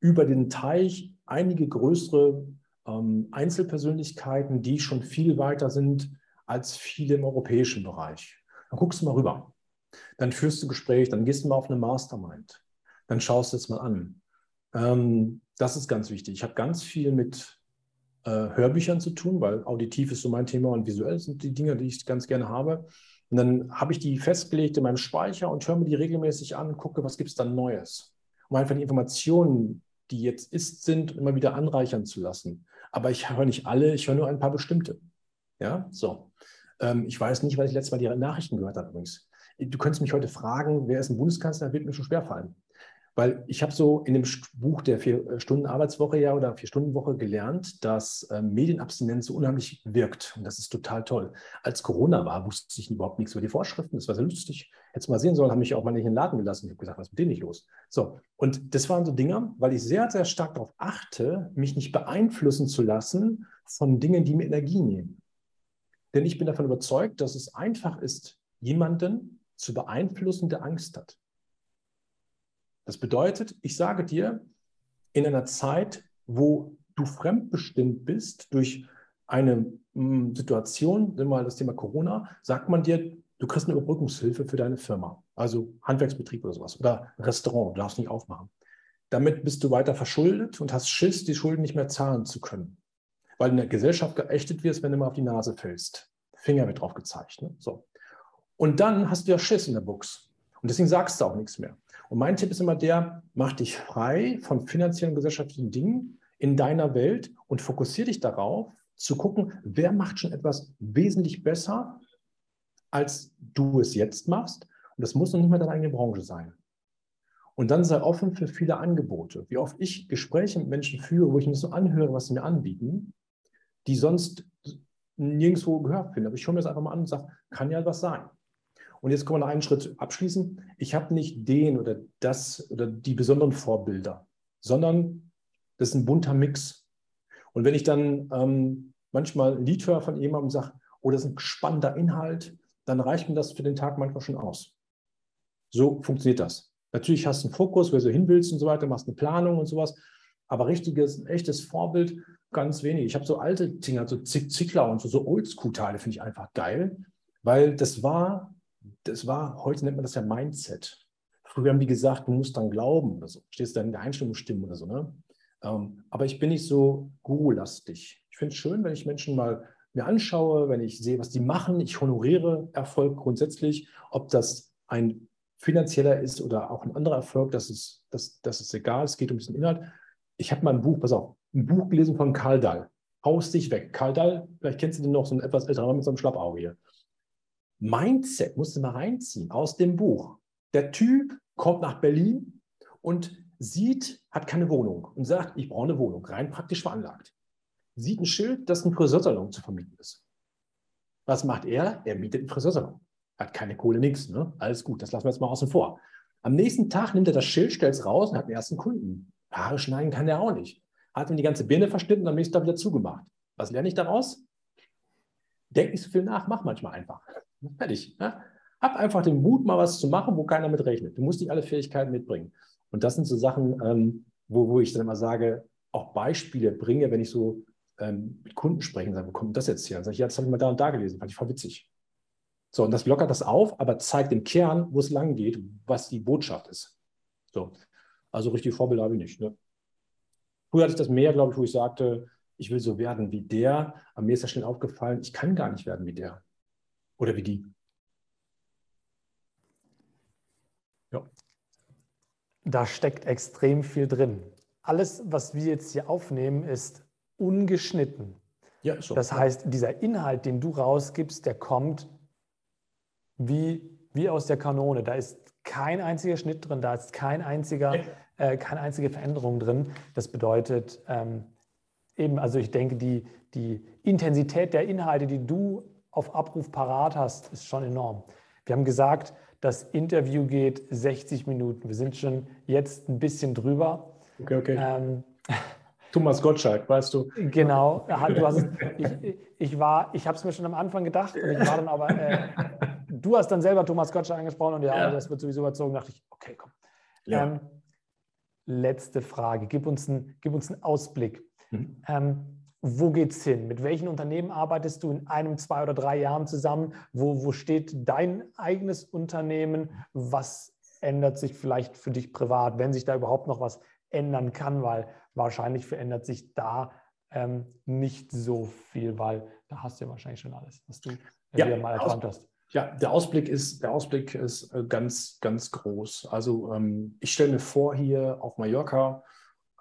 [SPEAKER 1] über den Teich einige größere ähm, Einzelpersönlichkeiten, die schon viel weiter sind als viele im europäischen Bereich. Dann guckst du mal rüber. Dann führst du Gespräch, dann gehst du mal auf eine Mastermind. Dann schaust du es mal an. Ähm, das ist ganz wichtig. Ich habe ganz viel mit äh, Hörbüchern zu tun, weil auditiv ist so mein Thema und visuell sind die Dinge, die ich ganz gerne habe. Und dann habe ich die festgelegt in meinem Speicher und höre mir die regelmäßig an und gucke, was gibt es dann Neues. Um einfach die Informationen, die jetzt ist, sind, immer wieder anreichern zu lassen. Aber ich höre nicht alle, ich höre nur ein paar bestimmte. Ja, so. Ähm, ich weiß nicht, weil ich letztes Mal die Nachrichten gehört habe übrigens. Du könntest mich heute fragen, wer ist ein Bundeskanzler, wird mir schon schwerfallen. Weil ich habe so in dem Buch der Vier-Stunden-Arbeitswoche ja oder Vier-Stunden-Woche gelernt, dass äh, Medienabstinenz so unheimlich wirkt. Und das ist total toll. Als Corona war, wusste ich überhaupt nichts über die Vorschriften. Das war sehr lustig. Hätte mal sehen sollen, haben mich auch mal nicht in den Laden gelassen. Ich habe gesagt, was ist mit denen nicht los? So, und das waren so Dinge, weil ich sehr, sehr stark darauf achte, mich nicht beeinflussen zu lassen von Dingen, die mir Energie nehmen. Denn ich bin davon überzeugt, dass es einfach ist, jemanden zu beeinflussen, der Angst hat. Das bedeutet, ich sage dir, in einer Zeit, wo du fremdbestimmt bist durch eine hm, Situation, nimm mal das Thema Corona, sagt man dir, du kriegst eine Überbrückungshilfe für deine Firma, also Handwerksbetrieb oder sowas oder Restaurant, du darfst nicht aufmachen. Damit bist du weiter verschuldet und hast Schiss, die Schulden nicht mehr zahlen zu können, weil in der Gesellschaft geächtet wirst, wenn du mal auf die Nase fällst. Finger wird drauf gezeigt. Ne? So. Und dann hast du ja Schiss in der Buchs. Und deswegen sagst du auch nichts mehr. Und mein Tipp ist immer der, mach dich frei von finanziellen und gesellschaftlichen Dingen in deiner Welt und fokussiere dich darauf, zu gucken, wer macht schon etwas wesentlich besser, als du es jetzt machst. Und das muss noch nicht mal deine eigene Branche sein. Und dann sei offen für viele Angebote. Wie oft ich Gespräche mit Menschen führe, wo ich mir so anhöre, was sie mir anbieten, die sonst nirgendwo gehört finden. Aber ich schaue mir das einfach mal an und sage, kann ja was sein. Und jetzt kommen wir noch einen Schritt abschließen. Ich habe nicht den oder das oder die besonderen Vorbilder, sondern das ist ein bunter Mix. Und wenn ich dann ähm, manchmal ein Lied höre von jemandem und sage, oh, das ist ein spannender Inhalt, dann reicht mir das für den Tag manchmal schon aus. So funktioniert das. Natürlich hast du einen Fokus, wo du hin willst und so weiter, machst eine Planung und sowas, aber richtiges, echtes Vorbild, ganz wenig. Ich habe so alte Dinger, so Zickler und so, so Oldschool-Teile finde ich einfach geil, weil das war das war, heute nennt man das ja Mindset. Früher haben die gesagt, du musst dann glauben oder so. Stehst dann in der Einstellung stimmen oder so. Ne? Ähm, aber ich bin nicht so guru-lastig. Ich finde es schön, wenn ich Menschen mal mir anschaue, wenn ich sehe, was die machen. Ich honoriere Erfolg grundsätzlich. Ob das ein finanzieller ist oder auch ein anderer Erfolg, das ist, das, das ist egal. Es geht um diesen Inhalt. Ich habe mal ein Buch, pass auf, ein Buch gelesen von Karl Dahl. Haus dich weg. Karl Dahl, vielleicht kennst du den noch, so ein etwas älterer Mann mit so einem Schlappauge hier. Mindset musst du mal reinziehen aus dem Buch. Der Typ kommt nach Berlin und sieht, hat keine Wohnung und sagt, ich brauche eine Wohnung, rein praktisch veranlagt. Sieht ein Schild, dass ein Friseursalon zu vermieten ist. Was macht er? Er mietet einen Friseursalon. Hat keine Kohle, nichts. Ne? Alles gut, das lassen wir jetzt mal außen vor. Am nächsten Tag nimmt er das Schild, stellt es raus und hat den ersten Kunden. Haare schneiden kann er auch nicht. Hat ihm die ganze Birne verschnitten und am nächsten Tag wieder zugemacht. Was lerne ich daraus? Denk nicht so viel nach, mach manchmal einfach. Fertig. Ja? Hab einfach den Mut, mal was zu machen, wo keiner mit rechnet. Du musst nicht alle Fähigkeiten mitbringen. Und das sind so Sachen, ähm, wo, wo ich dann immer sage, auch Beispiele bringe, wenn ich so ähm, mit Kunden spreche und sage, wo kommt das jetzt her? Dann sage ich, ja, das habe ich mal da und da gelesen, fand ich voll witzig. So, und das lockert das auf, aber zeigt im Kern, wo es lang geht, was die Botschaft ist. So, also richtig Vorbild habe ich nicht. Ne? Früher hatte ich das mehr, glaube ich, wo ich sagte, ich will so werden wie der. Aber mir ist ja schnell aufgefallen, ich kann gar nicht werden wie der. Oder wie die?
[SPEAKER 2] Ja. Da steckt extrem viel drin. Alles, was wir jetzt hier aufnehmen, ist ungeschnitten. Ja, so. Das heißt, dieser Inhalt, den du rausgibst, der kommt wie, wie aus der Kanone. Da ist kein einziger Schnitt drin, da ist kein einziger, äh, keine einzige Veränderung drin. Das bedeutet, ähm, eben, also ich denke, die, die Intensität der Inhalte, die du auf Abruf parat hast, ist schon enorm. Wir haben gesagt, das Interview geht 60 Minuten. Wir sind schon jetzt ein bisschen drüber.
[SPEAKER 1] Okay, okay. Ähm, Thomas Gottschalk, weißt du?
[SPEAKER 2] Genau. Du hast, ich, ich war, ich habe es mir schon am Anfang gedacht und ich war dann aber, äh, du hast dann selber Thomas Gottschalk angesprochen und ja, ja. das wird sowieso überzogen. Da dachte ich, okay, komm. Ja. Ähm, letzte Frage. Gib uns, ein, gib uns einen Ausblick. Mhm. Ähm, wo es hin? Mit welchen Unternehmen arbeitest du in einem, zwei oder drei Jahren zusammen? Wo, wo steht dein eigenes Unternehmen? Was ändert sich vielleicht für dich privat, wenn sich da überhaupt noch was ändern kann? Weil wahrscheinlich verändert sich da ähm, nicht so viel, weil da hast du ja wahrscheinlich schon alles, was du ja, mal erkannt hast.
[SPEAKER 1] Ja, der Ausblick ist, der Ausblick ist äh, ganz, ganz groß. Also ähm, ich stelle mir vor, hier auf Mallorca,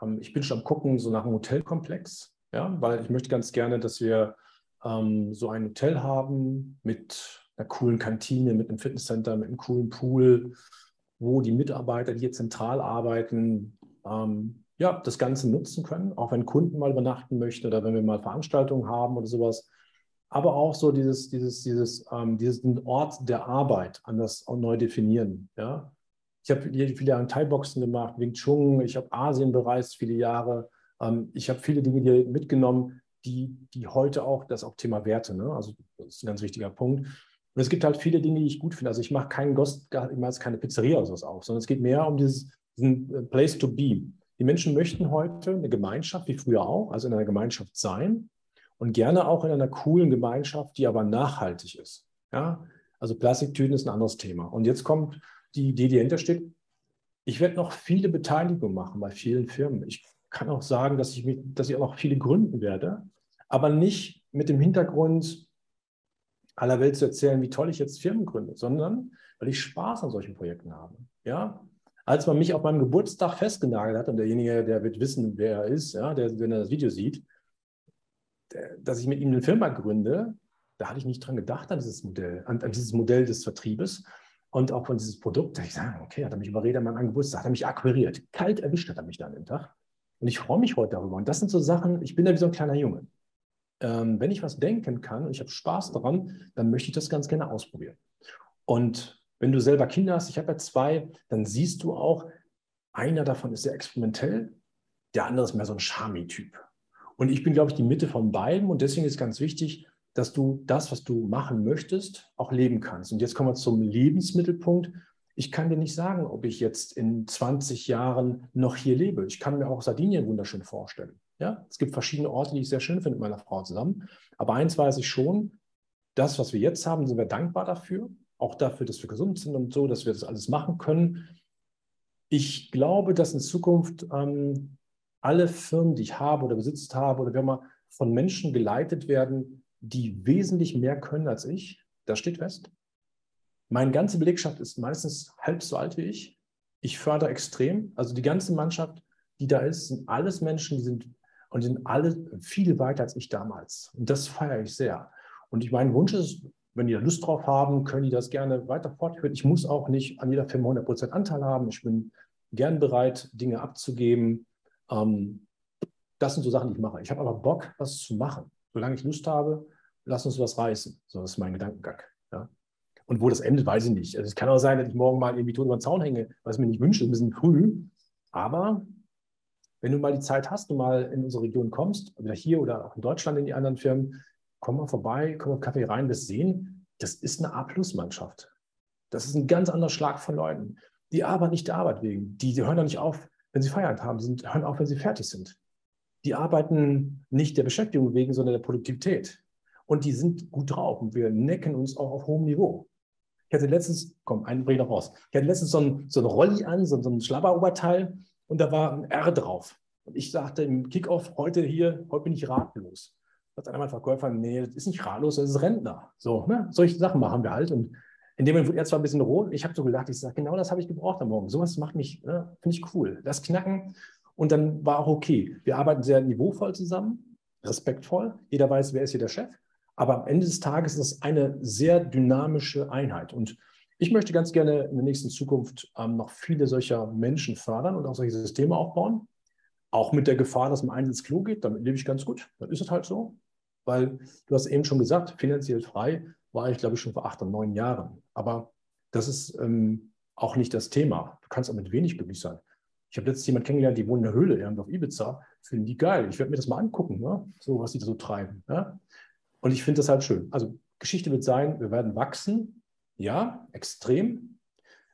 [SPEAKER 1] ähm, ich bin schon am gucken, so nach einem Hotelkomplex, ja, weil ich möchte ganz gerne, dass wir ähm, so ein Hotel haben mit einer coolen Kantine, mit einem Fitnesscenter, mit einem coolen Pool, wo die Mitarbeiter, die hier zentral arbeiten, ähm, ja, das Ganze nutzen können, auch wenn Kunden mal übernachten möchten oder wenn wir mal Veranstaltungen haben oder sowas. Aber auch so dieses, dieses, dieses, ähm, diesen Ort der Arbeit anders neu definieren. Ja? Ich habe viele Jahre Thai-Boxen gemacht, Wing Chun, ich habe Asien bereist viele Jahre. Ähm, ich habe viele Dinge hier mitgenommen, die, die heute auch, das auch Thema Werte, ne? also das ist ein ganz wichtiger Punkt. Und es gibt halt viele Dinge, die ich gut finde. Also ich mache keinen Ghost, ich mache keine Pizzeria oder sowas auf, sondern es geht mehr um dieses, diesen äh, Place to be. Die Menschen möchten heute eine Gemeinschaft, wie früher auch, also in einer Gemeinschaft sein und gerne auch in einer coolen Gemeinschaft, die aber nachhaltig ist. Ja? Also Plastiktüten ist ein anderes Thema. Und jetzt kommt die Idee, die dahinter steht. Ich werde noch viele Beteiligungen machen bei vielen Firmen. Ich kann auch sagen, dass ich, mich, dass ich auch noch viele gründen werde, aber nicht mit dem Hintergrund, aller Welt zu erzählen, wie toll ich jetzt Firmen gründe, sondern weil ich Spaß an solchen Projekten habe. Ja? Als man mich auf meinem Geburtstag festgenagelt hat, und derjenige, der wird wissen, wer er ist, ja, der, wenn er das Video sieht, der, dass ich mit ihm eine Firma gründe, da hatte ich nicht dran gedacht, an dieses Modell, an, an dieses Modell des Vertriebes und auch von dieses Produkt. Da ich sage, okay, hat er mich überredet an meinem Geburtstag, hat er mich akquiriert. Kalt erwischt hat er mich dann an Tag. Und ich freue mich heute darüber. Und das sind so Sachen, ich bin da wie so ein kleiner Junge. Ähm, wenn ich was denken kann und ich habe Spaß daran, dann möchte ich das ganz gerne ausprobieren. Und wenn du selber Kinder hast, ich habe ja zwei, dann siehst du auch, einer davon ist sehr experimentell, der andere ist mehr so ein Charmy-Typ. Und ich bin, glaube ich, die Mitte von beiden. Und deswegen ist ganz wichtig, dass du das, was du machen möchtest, auch leben kannst. Und jetzt kommen wir zum Lebensmittelpunkt. Ich kann dir nicht sagen, ob ich jetzt in 20 Jahren noch hier lebe. Ich kann mir auch Sardinien wunderschön vorstellen. Ja, es gibt verschiedene Orte, die ich sehr schön finde mit meiner Frau zusammen. Aber eins weiß ich schon, das, was wir jetzt haben, sind wir dankbar dafür auch dafür, dass wir gesund sind und so, dass wir das alles machen können. Ich glaube, dass in Zukunft ähm, alle Firmen, die ich habe oder besitzt habe oder wir mal von Menschen geleitet werden, die wesentlich mehr können als ich. Das steht fest. Meine ganze Belegschaft ist meistens halb so alt wie ich. Ich fördere extrem. Also die ganze Mannschaft, die da ist, sind alles Menschen, die sind und sind alle viel weiter als ich damals. Und das feiere ich sehr. Und ich mein Wunsch ist, wenn die da Lust drauf haben, können die das gerne weiter fortführen. Ich muss auch nicht an jeder Firma 100% Anteil haben. Ich bin gern bereit, Dinge abzugeben. Ähm, das sind so Sachen, die ich mache. Ich habe aber Bock, was zu machen. Solange ich Lust habe, lass uns was reißen. So das ist mein Gedankengang. Ja. Und wo das endet, weiß ich nicht. Also es kann auch sein, dass ich morgen mal irgendwie tot über den Zaun hänge, was ich mir nicht wünsche, ein bisschen früh. Aber wenn du mal die Zeit hast und mal in unsere Region kommst, oder hier oder auch in Deutschland in die anderen Firmen, komm mal vorbei, komm mal Kaffee rein, wirst sehen, das ist eine A-Plus-Mannschaft. Das ist ein ganz anderer Schlag von Leuten. Die arbeiten nicht der Arbeit wegen. Die, die hören doch nicht auf, wenn sie Feierabend haben. Sind, hören auf, wenn sie fertig sind. Die arbeiten nicht der Beschäftigung wegen, sondern der Produktivität. Und die sind gut drauf. Und wir necken uns auch auf hohem Niveau. Ich hatte letztens, komm, einen bring noch raus. Ich hatte letztens so ein, so ein Rolli an, so, so ein Schlabberoberteil und da war ein R drauf. Und ich sagte im Kickoff, heute hier, heute bin ich ratlos sagt einer meiner Verkäufer, nee, das ist nicht ratlos, das ist Rentner. So, ne? Solche Sachen machen wir halt. Und in dem Moment wurde er zwar ein bisschen rot. Ich habe so gedacht, ich sage, genau das habe ich gebraucht am Morgen. Sowas macht mich, ne, finde ich cool. Das Knacken. Und dann war auch okay. Wir arbeiten sehr niveauvoll zusammen, respektvoll. Jeder weiß, wer ist hier der Chef. Aber am Ende des Tages ist es eine sehr dynamische Einheit. Und ich möchte ganz gerne in der nächsten Zukunft ähm, noch viele solcher Menschen fördern und auch solche Systeme aufbauen. Auch mit der Gefahr, dass man eins ins Klo geht, damit lebe ich ganz gut. Dann ist es halt so. Weil du hast eben schon gesagt, finanziell frei war ich, glaube ich, schon vor acht und neun Jahren. Aber das ist ähm, auch nicht das Thema. Du kannst auch mit wenig glücklich sein. Ich habe letztens jemanden kennengelernt, die wohnt in der Höhle irgendwo auf Ibiza. Finden die geil. Ich werde mir das mal angucken, ne? so was die da so treiben. Ja? Und ich finde das halt schön. Also Geschichte wird sein, wir werden wachsen. Ja, extrem.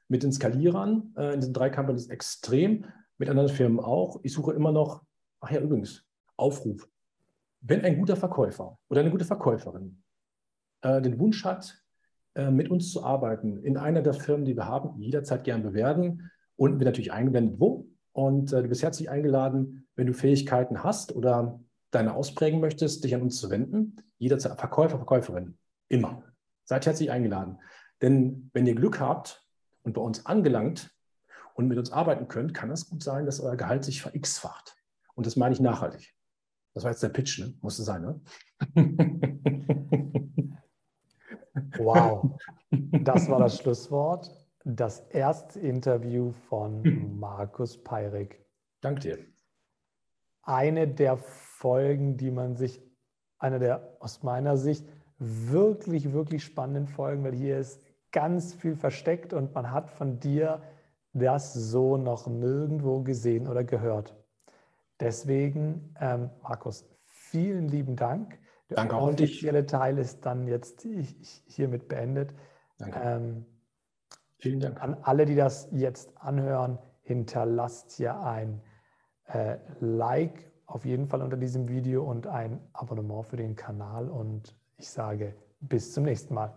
[SPEAKER 1] Mit den Skalierern äh, in diesen drei Companies extrem. Mit anderen Firmen auch. Ich suche immer noch, ach ja, übrigens, Aufruf. Wenn ein guter Verkäufer oder eine gute Verkäuferin äh, den Wunsch hat, äh, mit uns zu arbeiten in einer der Firmen, die wir haben, jederzeit gern bewerben. Unten wird natürlich eingeblendet, wo. Und äh, du bist herzlich eingeladen, wenn du Fähigkeiten hast oder deine ausprägen möchtest, dich an uns zu wenden. Jederzeit Verkäufer, Verkäuferin. Immer. Seid herzlich eingeladen. Denn wenn ihr Glück habt und bei uns angelangt und mit uns arbeiten könnt, kann es gut sein, dass euer Gehalt sich ver-x-facht. Und das meine ich nachhaltig. Das war jetzt der Pitch, ne? Musste sein, ne?
[SPEAKER 2] Wow, das war das Schlusswort. Das erste Interview von Markus Peirik.
[SPEAKER 1] Danke dir.
[SPEAKER 2] Eine der Folgen, die man sich, eine der aus meiner Sicht wirklich, wirklich spannenden Folgen, weil hier ist ganz viel versteckt und man hat von dir das so noch nirgendwo gesehen oder gehört. Deswegen, ähm, Markus, vielen lieben Dank.
[SPEAKER 1] Der Danke
[SPEAKER 2] auch offizielle Teil ist dann jetzt hiermit beendet.
[SPEAKER 1] Danke. Ähm,
[SPEAKER 2] Vielen Dank. An alle, die das jetzt anhören, hinterlasst hier ein äh, Like auf jeden Fall unter diesem Video und ein Abonnement für den Kanal. Und ich sage bis zum nächsten Mal.